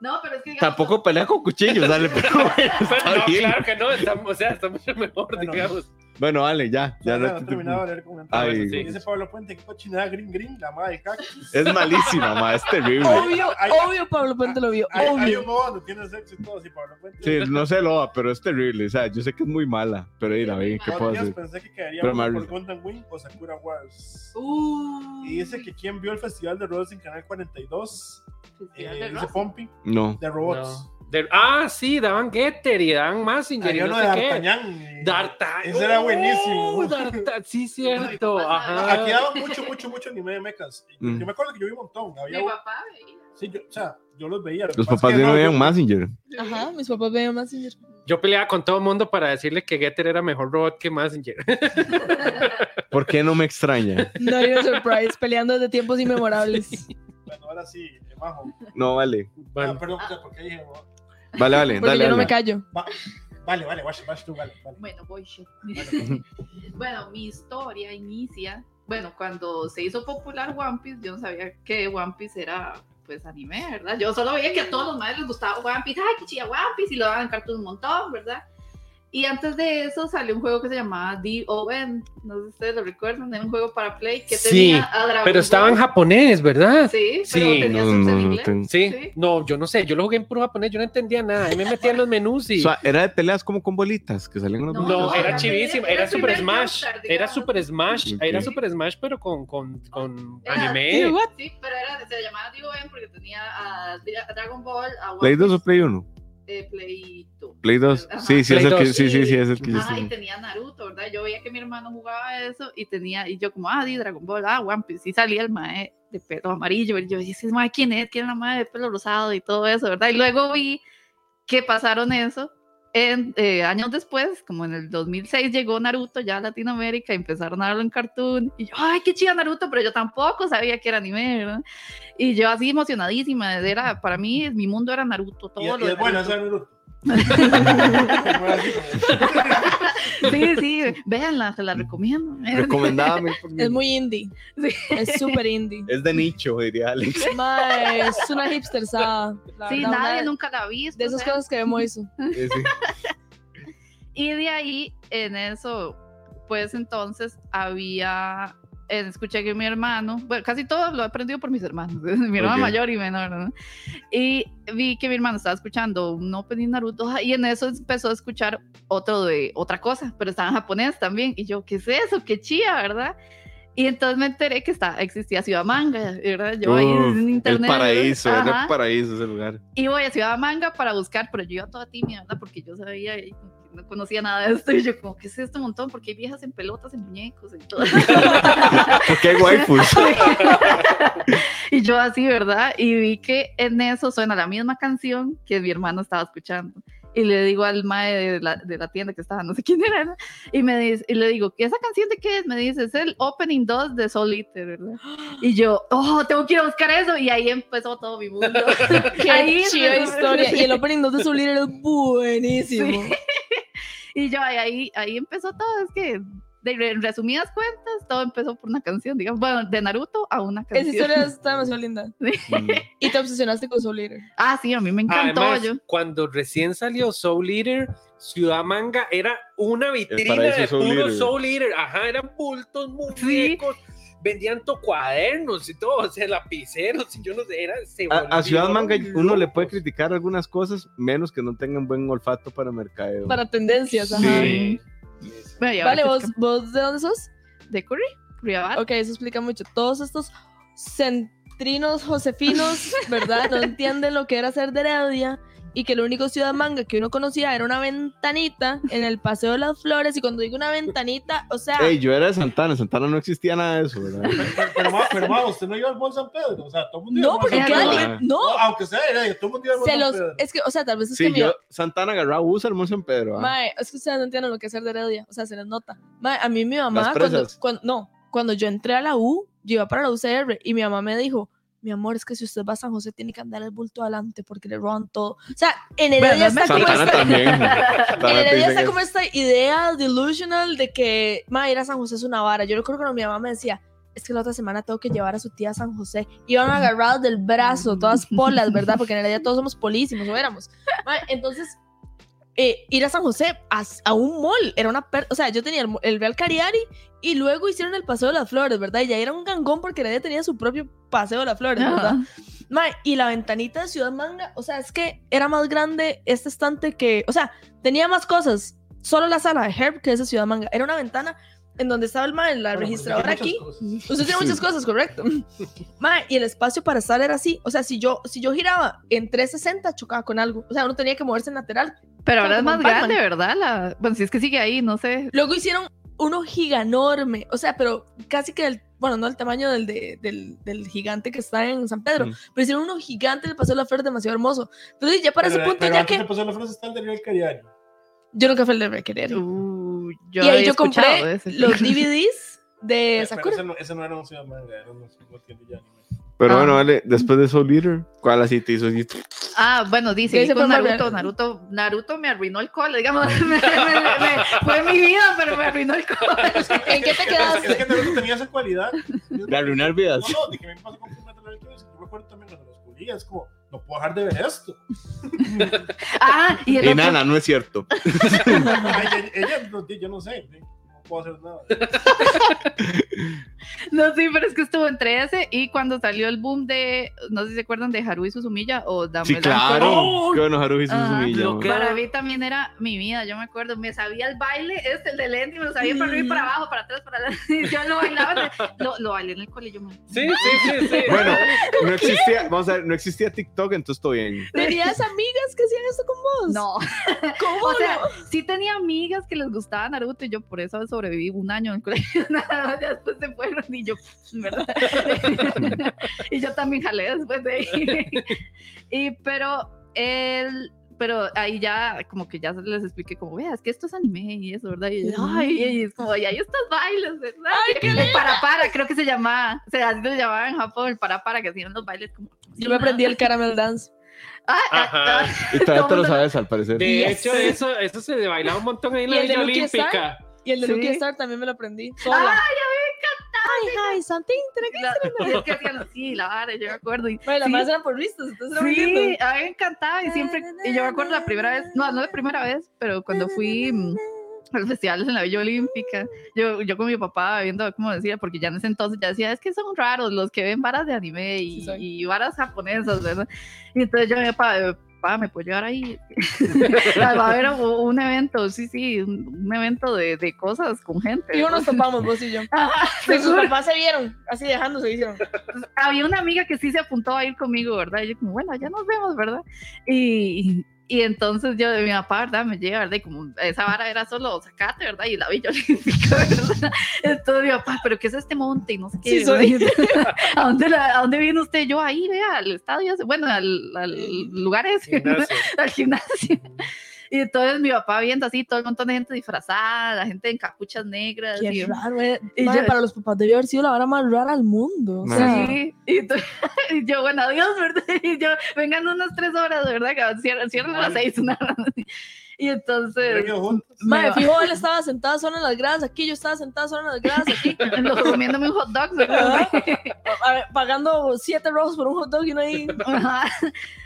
No, pero es que. digamos, Tampoco pelea con cuchillos, dale, pero [LAUGHS] bueno, está no, bien. claro que no. Está, o sea, está mucho mejor, Bueno. digamos. Bueno, vale, ya. Ya ya no no he te- terminado de leer comentarios. Ay, sí. Dice Pablo Puente, qué cochinada Green Green, la madre cactus. Es malísima, ma, es terrible. Obvio, Hay- obvio, Pablo Puente lo vio. Hay, hay Obvio. un modo donde tiene sexo y todo así, Pablo Puente. Sí, no sé lo, pero es terrible. O sea, yo sé que es muy mala, pero ahí la vi, ¿qué puedo hacer? pensé que quedaría por. Gundam Wing o Sakura Wars. Uh, Y dice que quien vio el festival de robots en Canal 42, Festival eh, de dice. Pompi, No. de robots. Ah, sí, daban Getter y daban Massinger y Había no uno de sé qué. D'Artagnan. D'Artagnan. Ese era buenísimo. Oh, sí, [LAUGHS] cierto. Ajá. Aquí daban mucho, mucho, mucho anime de mechas. Mm. Yo me acuerdo que yo vi un montón. Había, Mi papá veía. sí, yo, o sea, yo los veía. Los papás no veían yo- Messenger. Ajá, mis papás veían más Messenger. Yo peleaba con todo el mundo para decirle que Getter era mejor robot que Massinger. [LAUGHS] ¿Por qué no me extraña? No even surprise, peleando desde tiempos inmemorables. Bueno, ahora sí, Majo. No, vale. Ah, Bueno, perdón, sea, porque dije, Vale, vale, Porque dale. yo no me callo. va- vale, vale, vas, vas tú, vale, vale. Bueno, voy yo. [LAUGHS] bueno, mi historia inicia. Bueno, cuando se hizo popular One Piece, yo no sabía que One Piece era pues anime, ¿verdad? Yo solo veía que a todos los madres les gustaba One Piece, ay, que chilla One Piece, y lo daban en cartoon un montón, ¿verdad? Y antes de eso salió un juego que se llamaba D.O.N. No sé si ustedes lo recuerdan, era un juego para Play que Sí, tenía a Dragon Pero estaba en Ball. japonés, ¿verdad? Sí, Sí, pero tenía no, en no, inglés. tengo. Sí. Sí. No, yo no sé, yo lo jugué en puro japonés, yo no entendía nada. Ahí me metía en los menús y. O sea, era de peleas como con bolitas que salían unas No, No, era era- chivísimo, era era Super Smash, Joestar, era. Super Smash, Ok. era Super Smash, pero con, con, con Era- anime. Sí, what? Sí, pero era, se llamaba D.O.N. porque tenía a, a Dragon Ball, a ¿Play 2 o Play 1? eh, Play 2. Play 2. Ajá. Sí, sí, Play es el que, 2. sí, sí, sí, es el que yo Ajá, y tenía Naruto, ¿verdad? Yo veía que mi hermano jugaba eso y tenía, y yo como, ah, di Dragon Ball, ah, One Piece, y salía el mae de pelo amarillo, y yo decía, mae, ¿quién es? ¿Quién es la mae de pelo rosado y todo eso, verdad? Y luego vi que pasaron eso, en, eh, años después, como en el 2006 llegó Naruto ya a Latinoamérica y empezaron a darlo en cartoon, y yo, ay, qué chida Naruto, pero yo tampoco sabía que era anime, ¿verdad? Y yo así emocionadísima, era, para mí, mi mundo era Naruto, todo Y, lo y de es bueno Naruto. ese Naruto. Bueno, Sí, sí, véanla, se la recomiendo. Recomendada. Es muy indie. Sí. Es súper indie. Es de nicho, diría Alex. Es una hipster Sí, nadie una nunca la ha visto. De esas sea, cosas que vemos eso. Sí, sí. Y de ahí, en eso, pues entonces había, eh, escuché que mi hermano, bueno, casi todo lo he aprendido por mis hermanos, [LAUGHS] mi hermano Ok. mayor y menor, ¿no? Y vi que mi hermano estaba escuchando un opening Naruto ah, y en eso empezó a escuchar otro de otra cosa, pero estaba en japonés también. Y yo, ¿qué es eso? Qué chía, ¿verdad? Y entonces me enteré que está, existía Ciudad Manga, ¿verdad? Yo ahí Uf, en el internet. paraíso, es Ajá. el paraíso ese lugar. Y voy a Ciudad Manga para buscar, pero yo iba toda tímida, ¿verdad? Porque yo sabía no conocía nada de esto. [LAUGHS] Y yo, como, ¿qué es esto un montón? Porque hay viejas en pelotas, en muñecos y todo. [LAUGHS] Porque hay waifus. [LAUGHS] y yo así, ¿verdad? Y vi que en eso suena la misma canción que mi hermano estaba escuchando. Y le digo al mae de la, de la tienda que estaba, no sé quién era, ¿no? y, me dice, y le digo, ¿esa canción de qué es? Me dice, es el opening 2 de Soul Eater, ¿verdad? Y yo, oh, tengo que ir a buscar eso. Y ahí empezó todo mi mundo. Qué Ahí chida historia. Y el opening 2 de Soul Eater es buenísimo. Sí. Y yo ahí, ahí, ahí empezó todo, es que de, en resumidas cuentas, todo empezó por una canción, digamos, bueno, de Naruto a una Esa canción. historia [LAUGHS] está demasiado linda. Mm. Y te obsesionaste con Soul Eater. Ah, sí, a mí me encantó Además, yo. cuando recién salió Soul Eater, Ciudad Manga era una vitrina de Soul puro Eater. Soul Eater. Ajá, eran bultos, muñecos. Vendían to cuadernos y todo, o sea, lapiceros, y yo no sé, era. se A, a Ciudad Manga uno le puede criticar algunas cosas, menos que no tengan buen olfato para mercadeo. Para tendencias, ajá. Sí. Bueno, Vale, ahora ¿vos, que ¿vos de dónde sos? ¿De Curry? Curriabat. Ok, eso explica mucho. Todos estos centrinos josefinos, ¿verdad? No entienden lo que era ser de Heredia y que el único ciudad manga que uno conocía era una ventanita en el Paseo de las Flores. Y cuando digo una ventanita, o sea, Ey, yo era de Santana, en Santana no existía nada de eso, ¿verdad? Pero, pero, pero, ma, usted no iba al Mall San Pedro. O sea, todo el mundo iba no, porque li- no, No, aunque sea Heredia, todo el mundo iba al Mall se San los, Pedro. es que, o sea, tal vez es que Sí, mi- yo, Santana agarraba bus al Mall San Pedro. ¿ah? Mae, es que ustedes no entienden lo que es ser de Heredia, o sea, se les nota. Mae, a mí mi mamá, Las cuando, cuando- no, cuando yo entré a la U, yo iba para la UCR y mi mamá me dijo, mi amor, es que si usted va a San José tiene que andar el bulto adelante porque le roban todo. O sea, en Heredia está como esta, [LAUGHS] está como esta idea delusional de que, ma, ir a San José es una vara. Yo recuerdo cuando mi mamá me decía, es que la otra semana tengo que llevar a su tía a San José. Iban agarrados del brazo, todas polas, ¿verdad? Porque en Heredia todos somos polísimos, o éramos. [LAUGHS] Ma, entonces, eh, ir a San José a, a un mall era una per- o sea yo tenía el, el Real Cariari y luego hicieron el Paseo de las Flores verdad y ya era un gangón porque Heredia tenía su propio Paseo de las Flores verdad Ajá. Mae, y la ventanita de Ciudad Manga, o sea, es que era más grande este estante que, o sea, tenía más cosas. Solo la sala de Herb que esa Ciudad Manga. Era una ventana en donde estaba el mae, la Bueno, pues, registradora aquí. cosas. Usted tiene muchas cosas, correcto. Mae, y el espacio para estar era así. O sea, si yo, si yo giraba en 360, chocaba con algo. O sea, uno tenía que moverse en lateral. Pero ahora es más grande, ¿verdad? La... Bueno, si es que sigue ahí, no sé. Luego hicieron uno giganorme. O sea, pero casi que el, bueno, no el tamaño del, de- del, del gigante que está en San Pedro, Mm. pero hicieron uno gigante del Paseo de la Flor demasiado hermoso. Entonces, ya para Pero- ese punto, pero ya antes que de pasar la frase está el de Real Cariari. Yo nunca fui el de Requerer. Uh, yo y ahí yo escuchado de compré ese. los [LAUGHS] DVDs de Pero Sakura. ese no, ese no era un ciudad manga, era un tienda ya anime. Pero Ah. bueno, vale, después de Soul Eater, ¿cuál así te hizo así? Ah, bueno, dice ¿Qué dice con Naruto? Naruto, Naruto me arruinó el cole, digamos, [LAUGHS] me- me- me- fue mi vida, pero me arruinó el cole. [LAUGHS] ¿En qué te Es, es quedaste? que Naruto tenía esa cualidad. De arruinar vidas. No, no, de que me pasó con Fullmetal Alchemist. Yo me acuerdo también cuando lo descubrí, es como, no puedo dejar de ver esto. [LAUGHS] Ah, y el Y otro- nada, no es cierto. [LAUGHS] Ay, ella, ella, yo no sé, puedo hacer nada. [LAUGHS] No, sí, pero es que estuvo entre ese y cuando salió el boom de, no sé si se acuerdan de Haruhi Suzumiya o Dame Sí, claro. ¡Oh! Qué bueno, Ajá, Suzumiya. lo man. que- Para mí también era mi vida, yo me acuerdo, me sabía el baile, este, el de Lenny, me lo sabía para arriba y para abajo, para atrás, para adelante, [LAUGHS] y yo lo bailaba, lo, lo bailé en el colegio. Sí, sí, sí, sí. [LAUGHS] Bueno, no existía, vamos a ver, no existía TikTok, entonces todo bien. ¿Tenías amigas que hacían esto con vos? No, ¿Cómo o sea, no? sí tenía amigas que les gustaba Naruto y yo por eso sobreviví un año en el colegio, [LAUGHS] nada más, después se fueron y yo, ¿verdad? [LAUGHS] y yo también jalé después de ahí. [LAUGHS] y pero él, pero ahí ya como que ya les expliqué como, vea, es que esto es anime y eso, ¿verdad? Y, ay, y es como, y hay estos bailes, ¿verdad? el para para, creo que se llamaba, o sea, así se llamaba en Japón, el para para, que hacían los bailes como... Yo me aprendí el caramel dance. Ah, ah, Ajá. ah. Y todavía te lo sabes, al parecer. De Yes. hecho, eso, eso se bailaba un montón ahí en ¿Y la Villa? Olímpica. Y el de Sí. Lucky Star también me lo aprendí. Sola. Ay, Ay, hi, something. que hacían así, la vara, yo me acuerdo. Y, Bueno, las sí, más eran por vistas, entonces era Sí, a mí me encantaba y siempre, y yo me acuerdo la primera vez, no, no la primera vez, pero cuando fui mm, a los festivales en la Villa Olímpica, yo, yo con mi papá viendo cómo decía, porque ya en ese entonces ya decía, es que son raros los que ven varas de anime y, Sí, y varas japonesas, ¿verdad? Y entonces yo mi papá, papá, ¿me puedo llevar ahí? [LAUGHS] Va a haber un, evento, sí, sí, un, un evento de, de cosas con gente. Y ¿verdad? nos topamos, vos y yo. [LAUGHS] Ajá, Y sus papás se vieron, así dejándose, hicieron. había una amiga que sí se apuntó a ir conmigo, ¿verdad? Y yo como, bueno, ya nos vemos, ¿verdad? Y, y entonces yo, mi papá, ¿verdad? Me lleva, ¿verdad? Y como esa vara era solo sacate, ¿verdad? Y la Villa [LAUGHS] Olímpica, ¿verdad? Entonces mi papá, ¿pero qué es este monte? Y no sé qué. Sí, soy. [LAUGHS] ¿A dónde, la- ¿A dónde viene usted? Yo ahí, vea, al estadio, bueno, al, al lugar ese, [LAUGHS] al gimnasio. Y entonces mi papá viendo así todo el montón de gente disfrazada, la gente en capuchas negras. Qué y- raro, eh. y Madre, yo- para los papás debió haber sido la hora más rara del mundo. O Madre. sea, Sí, y, entonces- [LAUGHS] y yo, bueno, adiós, ¿verdad? [LAUGHS] Y yo, vengan unas tres horas, ¿verdad? Que cierran, cierran a las seis, una hora. Y entonces. Madre, fijo, él estaba sentado solo en las gradas aquí, yo estaba sentada solo en las gradas aquí, [LAUGHS] comiéndome un hot dog, ¿verdad? a ver, pagando siete rojos por un hot dog y uno ahí. Ajá.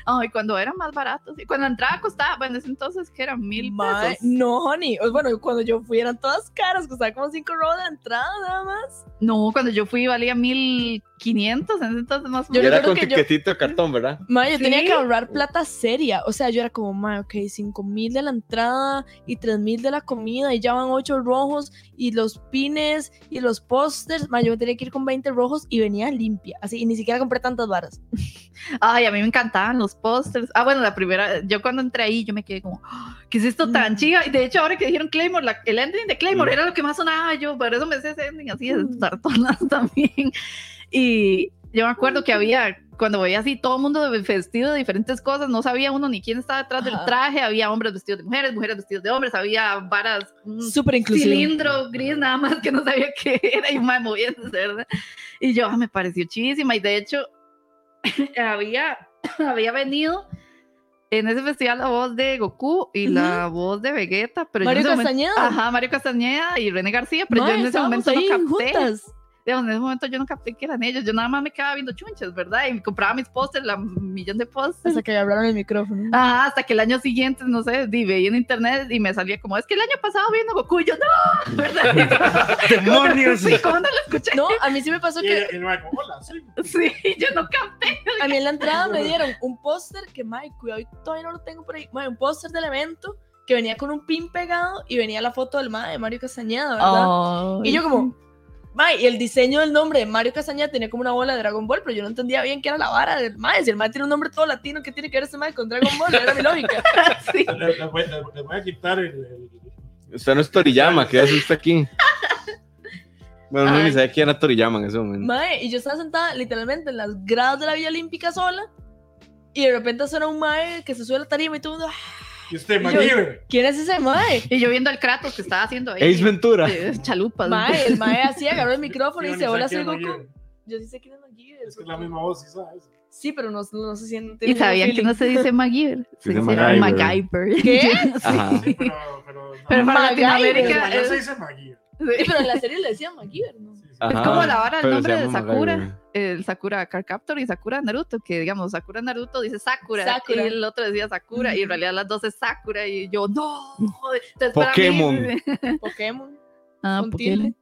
Ay, cuando era más barato, sí. Cuando entraba costaba, bueno, en ese entonces que eran mil pesos. no, honey. Bueno, cuando yo fui eran todas caras, costaba como cinco rojos de entrada nada más. No, cuando yo fui valía mil quinientos, en ese entonces más o Yo Y era con que tiquetito de cartón, ¿verdad? Mae, yo tenía que ahorrar plata seria. O sea, yo era como, mae, ok, cinco mil de la entrada y tres mil de la comida y ya van ocho rojos y los pines y los pósters. Yo me tenía que ir con 20 rojos y venía limpia. Así, y ni siquiera compré tantas varas. [LAUGHS] Ay, a mí me encantaban los pósters. Ah, bueno, la primera, yo cuando entré ahí, yo me quedé como, "Ah, ¿qué es esto tan Mm. chiva? Y de hecho, ahora que dijeron Claymore, la- el ending de Claymore Mm. era lo que más sonaba yo, por eso me sé ese ending así, de Mm. sartonas [LAUGHS] también. Y yo me acuerdo que había, cuando veía así, todo el mundo vestido de diferentes cosas, no sabía uno ni quién estaba detrás del Ajá. traje, había hombres vestidos de mujeres, mujeres vestidos de hombres, había varas, un inclusivo. cilindro gris nada más que no sabía qué era y más moviéndose, ¿verdad? Y yo, ah, me pareció chidísima y de hecho [LAUGHS] había, [COUGHS] había venido en ese festival la voz de Goku y la voz de Vegeta, pero Mario ese momento- Castañeda. Ajá, Mario Castañeda y René García, pero yo en ese momento no capté. juntas. Digamos, en ese momento yo no capté que eran ellos, yo nada más me quedaba viendo chunches, ¿verdad? Y compraba mis pósters, la millón de pósters. Hasta que hablaron el micrófono. Ajá, hasta que el año siguiente, no sé, di, veía en internet y me salía como, es que el año pasado viendo Goku, y yo no, ¿verdad? [LAUGHS] ¡Demonios! Sí, ¿cómo no lo escuché? No, a mí sí me pasó Y que y como, hola, sí. Sí, yo no capté. a mí en la entrada me dieron un póster que, mae, cuidado, todavía no lo tengo por ahí. Mae, un póster del evento que venía con un pin pegado y venía la foto del mae de Mario Castañeda, ¿verdad? Y yo como, mae, y el diseño del nombre de Mario Castañeda tenía como una bola de Dragon Ball, pero yo no entendía bien qué era la vara del mae. Si el mae tiene un nombre todo latino, ¿qué tiene que ver ese mae con Dragon Ball? Era mi lógica. [LAUGHS] sí. Le, le voy, le- voy a quitar el, Usted no es Toriyama, ¿qué hace usted aquí? [LAUGHS] Bueno, no ni sabía quién era Toriyama en ese momento. Mae, y yo estaba sentada literalmente en las gradas de la Villa Olímpica sola. Y de repente suena un mae que se sube a la tarima y todo el mundo, "Ah, Y usted, yo- MacGyver. ¿quién es ese mae? Y yo viendo al Kratos que estaba haciendo ahí. Ace Ventura. eh, chalupas. Mae, el mae [LAUGHS] así agarró el micrófono y se sé hola soy es Goku. Yo sí sé quién es MacGyver. Es que es la misma voz, ¿sí sabes? Sí, pero no, no sé si en- Y sabían que no se dice MacGyver. Se Se dice dice MacGyver. MacGyver. ¿Qué? [LAUGHS] Sí. Ajá. Sí, pero, pero, [LAUGHS] para Latinoamérica es, se dice MacGyver. Sí, pero en la serie le decían MacGyver, ¿no? Ajá, como la vara, el se nombre de Sakura. El Sakura Card Captor y Sakura Naruto, que digamos, Sakura Naruto dice Sakura, Sakura. y el otro decía Sakura, y en realidad las dos es Sakura, y yo, no. Entonces, para mí- Pokémon. [LAUGHS] Pokémon. Ah, Pokémon.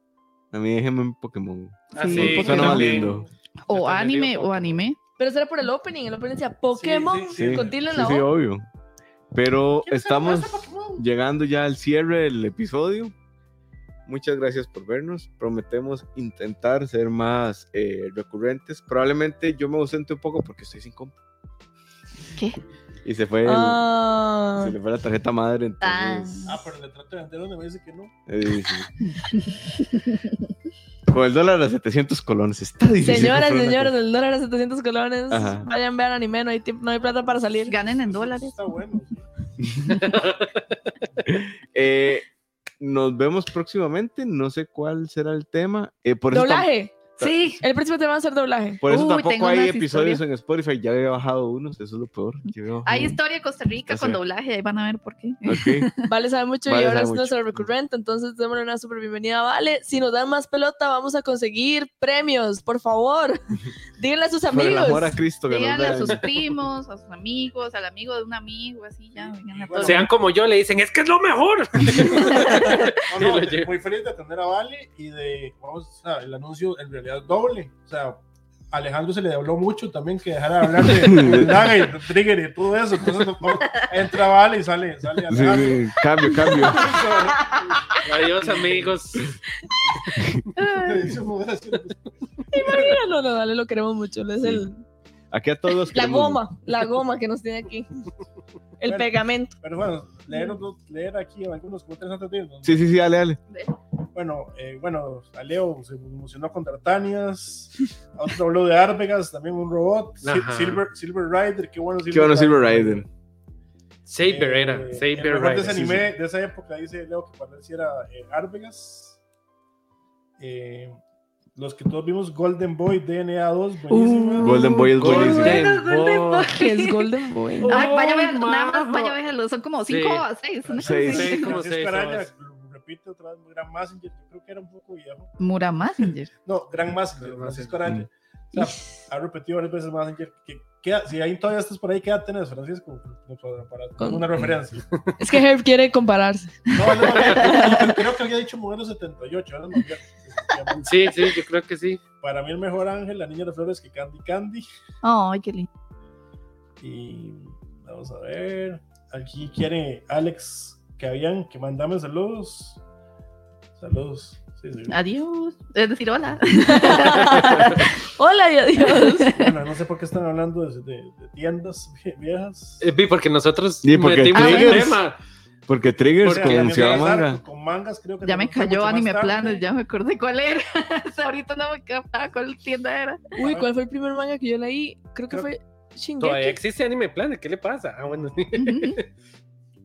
A mí déjenme en Pokémon. Ah, Sí, sí, Suena también. lindo. O anime, o Pokémon. anime. Pero eso era por el opening. El opening decía Pokémon sí, sí. con tilde en Sí, la sí, O. obvio. Pero ¿Quién se estamos Pokémon? llegando ya al cierre del episodio. Muchas gracias por vernos. Prometemos intentar ser más eh, recurrentes. Probablemente yo me ausente un poco porque estoy sin compu. ¿Qué? Y se fue, el- Ah, se le fue la tarjeta madre. Entonces, Ah, pero le trato de vender uno y me dice que no. eh, sí. Con el dólar a 700 colones. Está difícil. señoras, señores, el dólar a 700 colones. Ajá. Vayan, vean anime, no hay, no hay plata para salir. Ganen en dólares. Está bueno. [LAUGHS] Eh, nos vemos próximamente. No sé cuál será el tema. Eh, por eso Doblaje. Sí. El próximo tema va a ser doblaje. Por eso Uy, tampoco tengo hay episodios historias. en Spotify. Ya había bajado unos, eso es lo peor. Hay uno. historia de Costa Rica con doblaje, ahí van a ver por qué. [LAUGHS] Vale sabe mucho Vale y ahora es nuestro recurrente, entonces démosle una super bienvenida Vale. Si nos dan más pelota, vamos a conseguir premios, por favor. [LAUGHS] Díganle a sus Por el amigos. amor a Cristo que nos Díganle a sus primos, a sus amigos, al amigo de un amigo, así ya, todos. Sean como yo, le dicen, es que es lo mejor. [LAUGHS] No, no, muy feliz de atender a Vale y de, vamos, o sea, el anuncio en realidad es doble. O sea, Alejandro se le habló mucho también que dejara de hablar de Daga [LAUGHS] y Trigger y todo eso. Entonces, no, entra Vale y sale, sale Sí, Alejandro. sí, Cambio, cambio. [LAUGHS] Adiós, amigos. [LAUGHS] No, no, Vale, lo queremos mucho. Es Sí. el, Aquí a todos los la queremos goma, la goma que nos tiene aquí. El pegamento. Pero bueno, leer, leer aquí algunos comentarios antes de irnos. Sí, sí, sí, dale, dale. Bueno, eh, bueno, a Leo se emocionó con D'Artagnans, a otro habló de Arvegas, también un robot, Ajá. Silver, Silver Rider, qué bueno Qué bueno Silver Rider. Saber Eh, era. el Saber mejor de ese Rider. de esa época dice Leo que para él sí era eh, Arvegas. Eh, los que todos vimos Golden Boy DNA 2, buenísima. Uh, Golden Boy es Golden buenísimo. Boy. Es Golden Boy. Oh, [LAUGHS] Ay, vaya a ver, nada más, vaya a verlo, son como Sí. 5 a 6. Seis. Sí, como Francisco seis Araya, horas. lo repite otra vez, Gran Messenger, yo creo que era un poco viejo. Mura Messenger. [LAUGHS] No, Gran Messenger, Gran Francisco. Araya. O sea, ha repetido varias veces Messenger. Que, que- si ahí todavía estás por ahí, ¿qué edad tenés, Francisco? Con- una referencia. Es que Herb quiere compararse. No, no, no, creo- creo que había dicho modelo 78. ahora no. Sí, sí, yo creo que sí. Para mí el mejor ángel, la niña de flores que Candy Candy. Ay, qué lindo. Y vamos a ver. Aquí quiere Alex que habían que mandame saludos. Saludos. Sí, sí. Adiós. Es decir, hola. [LAUGHS] Hola y adiós. Bueno, no sé por qué están hablando de, de- de tiendas vie- viejas. Eh, vi, porque nosotros Sí, porque metimos el tema. Porque Triggers Porque con Ciudad Manga. Con mangas creo que Ya me cayó Anime. Planes, ya me acordé cuál era. [LAUGHS] Hasta ahorita no me captaba cuál tienda era. Uy, ¿cuál fue el primer manga que yo leí? Creo que Creo- fue Shingeki. Todavía existe Anime Planet, ¿qué le pasa? Ah, bueno. [LAUGHS]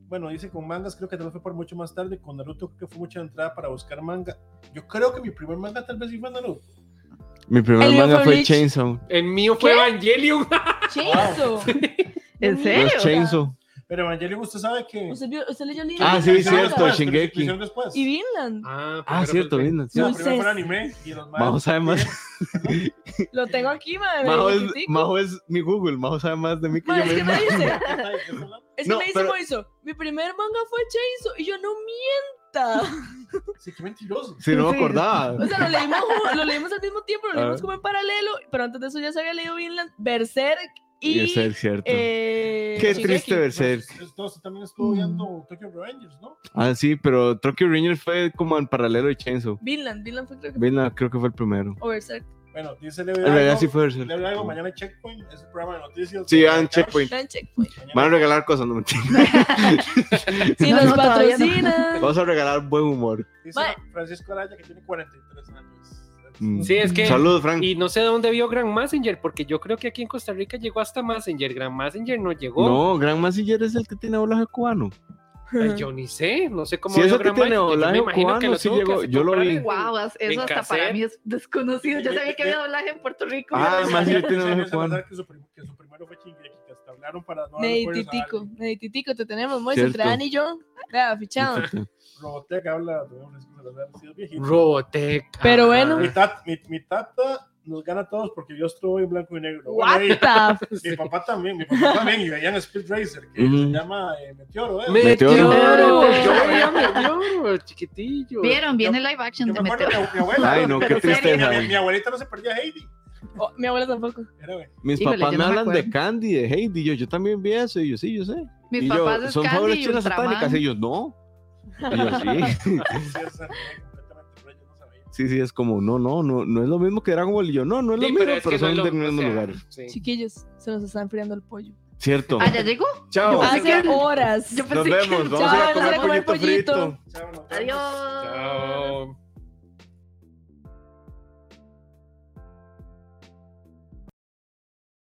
Bueno, dice con mangas, creo que tal vez fue por mucho más tarde. Con Naruto creo que fue mucha entrada para buscar manga. Yo creo que mi primer manga tal vez sí fue Naruto. Mi primer El manga fue. Chainsaw. El mío fue ¿Qué? Evangelion. [LAUGHS] Chainsaw. ¿En serio? Chainsaw. Pero Evangelion, usted sabe que. ¿Usted, vio- usted leyó Lina? Ah, sí, hicieron cierto, después, Shingeki. después. Y Vinland. Ah, Ah, primero cierto, fue el- Vinland. Sí, No fue el anime y los mangas. Majo sabe más. [LAUGHS] Lo tengo aquí, madre. Majo es. Majo es mi Google. Majo sabe más de mí que Ma, yo es que me dice, [LAUGHS] es que No, me dice pero- Moiso, mi primer manga fue Chainsaw y yo no mienta. [LAUGHS] Sí, qué mentiroso. Sí, no me acordaba. O sea, lo leímos, lo leímos al mismo tiempo, lo leímos ver. como en paralelo, pero antes de eso ya se había leído Vinland, Berserk y, es cierto. eh, Qué Shingeki. triste Berserk. Entonces también estuvo viendo Tokyo Revengers, ¿no? Ah, sí, pero Tokyo Rangers fue como en paralelo de Chainsaw. Vinland, Vinland fue creo que Vinland creo que fue el primero. o Berserk. Bueno, dice Leo En realidad sí fue Berserk. Leo Hidalgo, mañana Checkpoint, es el programa de noticias. Sí, Carlos. checkpoint. Dan checkpoint. Van a regalar cosas, no mentira. [LAUGHS] [LAUGHS] Si No, nos no, todavía no. patrocinan. Vamos a regalar buen humor. Dice Ma- Francisco Araya que tiene 43 años. Mm. Sí, es que. Saludos, Frank. Y no sé de dónde vio Grand Messenger, porque yo creo que aquí en Costa Rica llegó hasta Messenger. Grand Messenger no llegó. No, Gran Massiller es el que tiene doblaje cubano. Ay, yo ni sé, no sé cómo Si vio eso que Grand tiene Messenger. Doblaje imagino que cubano, lo sí que llegó, yo lo vi. en- Wow, eso hasta cassette. para mí es desconocido. Yo Sí, sabía que había doblaje en Puerto Rico. Ah, más sí, tiene doblaje cubano. que su, prim- que su primero fue Shingeki, que hasta hablaron para no Medititico, medititico, te tenemos, Cierto. Dani y yo. Vea, fichado. Robotech habla de. Robotech. Pero bueno. Mi, tat- mi, mi tata nos gana a todos porque yo estuve en blanco y negro. Bueno, What the [LAUGHS] mi papá también, mi papá también, y veían Speed Racer, que se llama eh, Meteoro, ¿eh? Meteoro. Meteoro. Yo veía [LAUGHS] Meteoro, chiquitillo. Vieron, viene live action Yo de me Meteoro. mi, mi abuela. Ay, no, qué tristeza. Mi, mi abuelita no se perdía Heidi. Oh, mi abuela tampoco. Era. Mis Híjole, papás me no me hablan de. Candy, de Heidi. Yo, yo también vi eso. Y yo, sí, yo sé. Mis y papás yo, son Candy favores y chinas satánicas. Y ellos, no. Y yo, sí. [LAUGHS] [LAUGHS] Sí, no es como, no, no, no, no es lo mismo que Dragon Ball. Y yo, no, no es lo Sí, mismo, pero es que no son es del mismo sea, lugar. sí. Chiquillos, se nos está enfriando el pollo. Cierto. Ah, ¿ya llegó? Chao. pensé Hace que- horas. Yo Nos pensé que- vemos. Vamos Chao, a ir a comer a comer pollito pollito. frito. Chao, nos vemos. Adiós.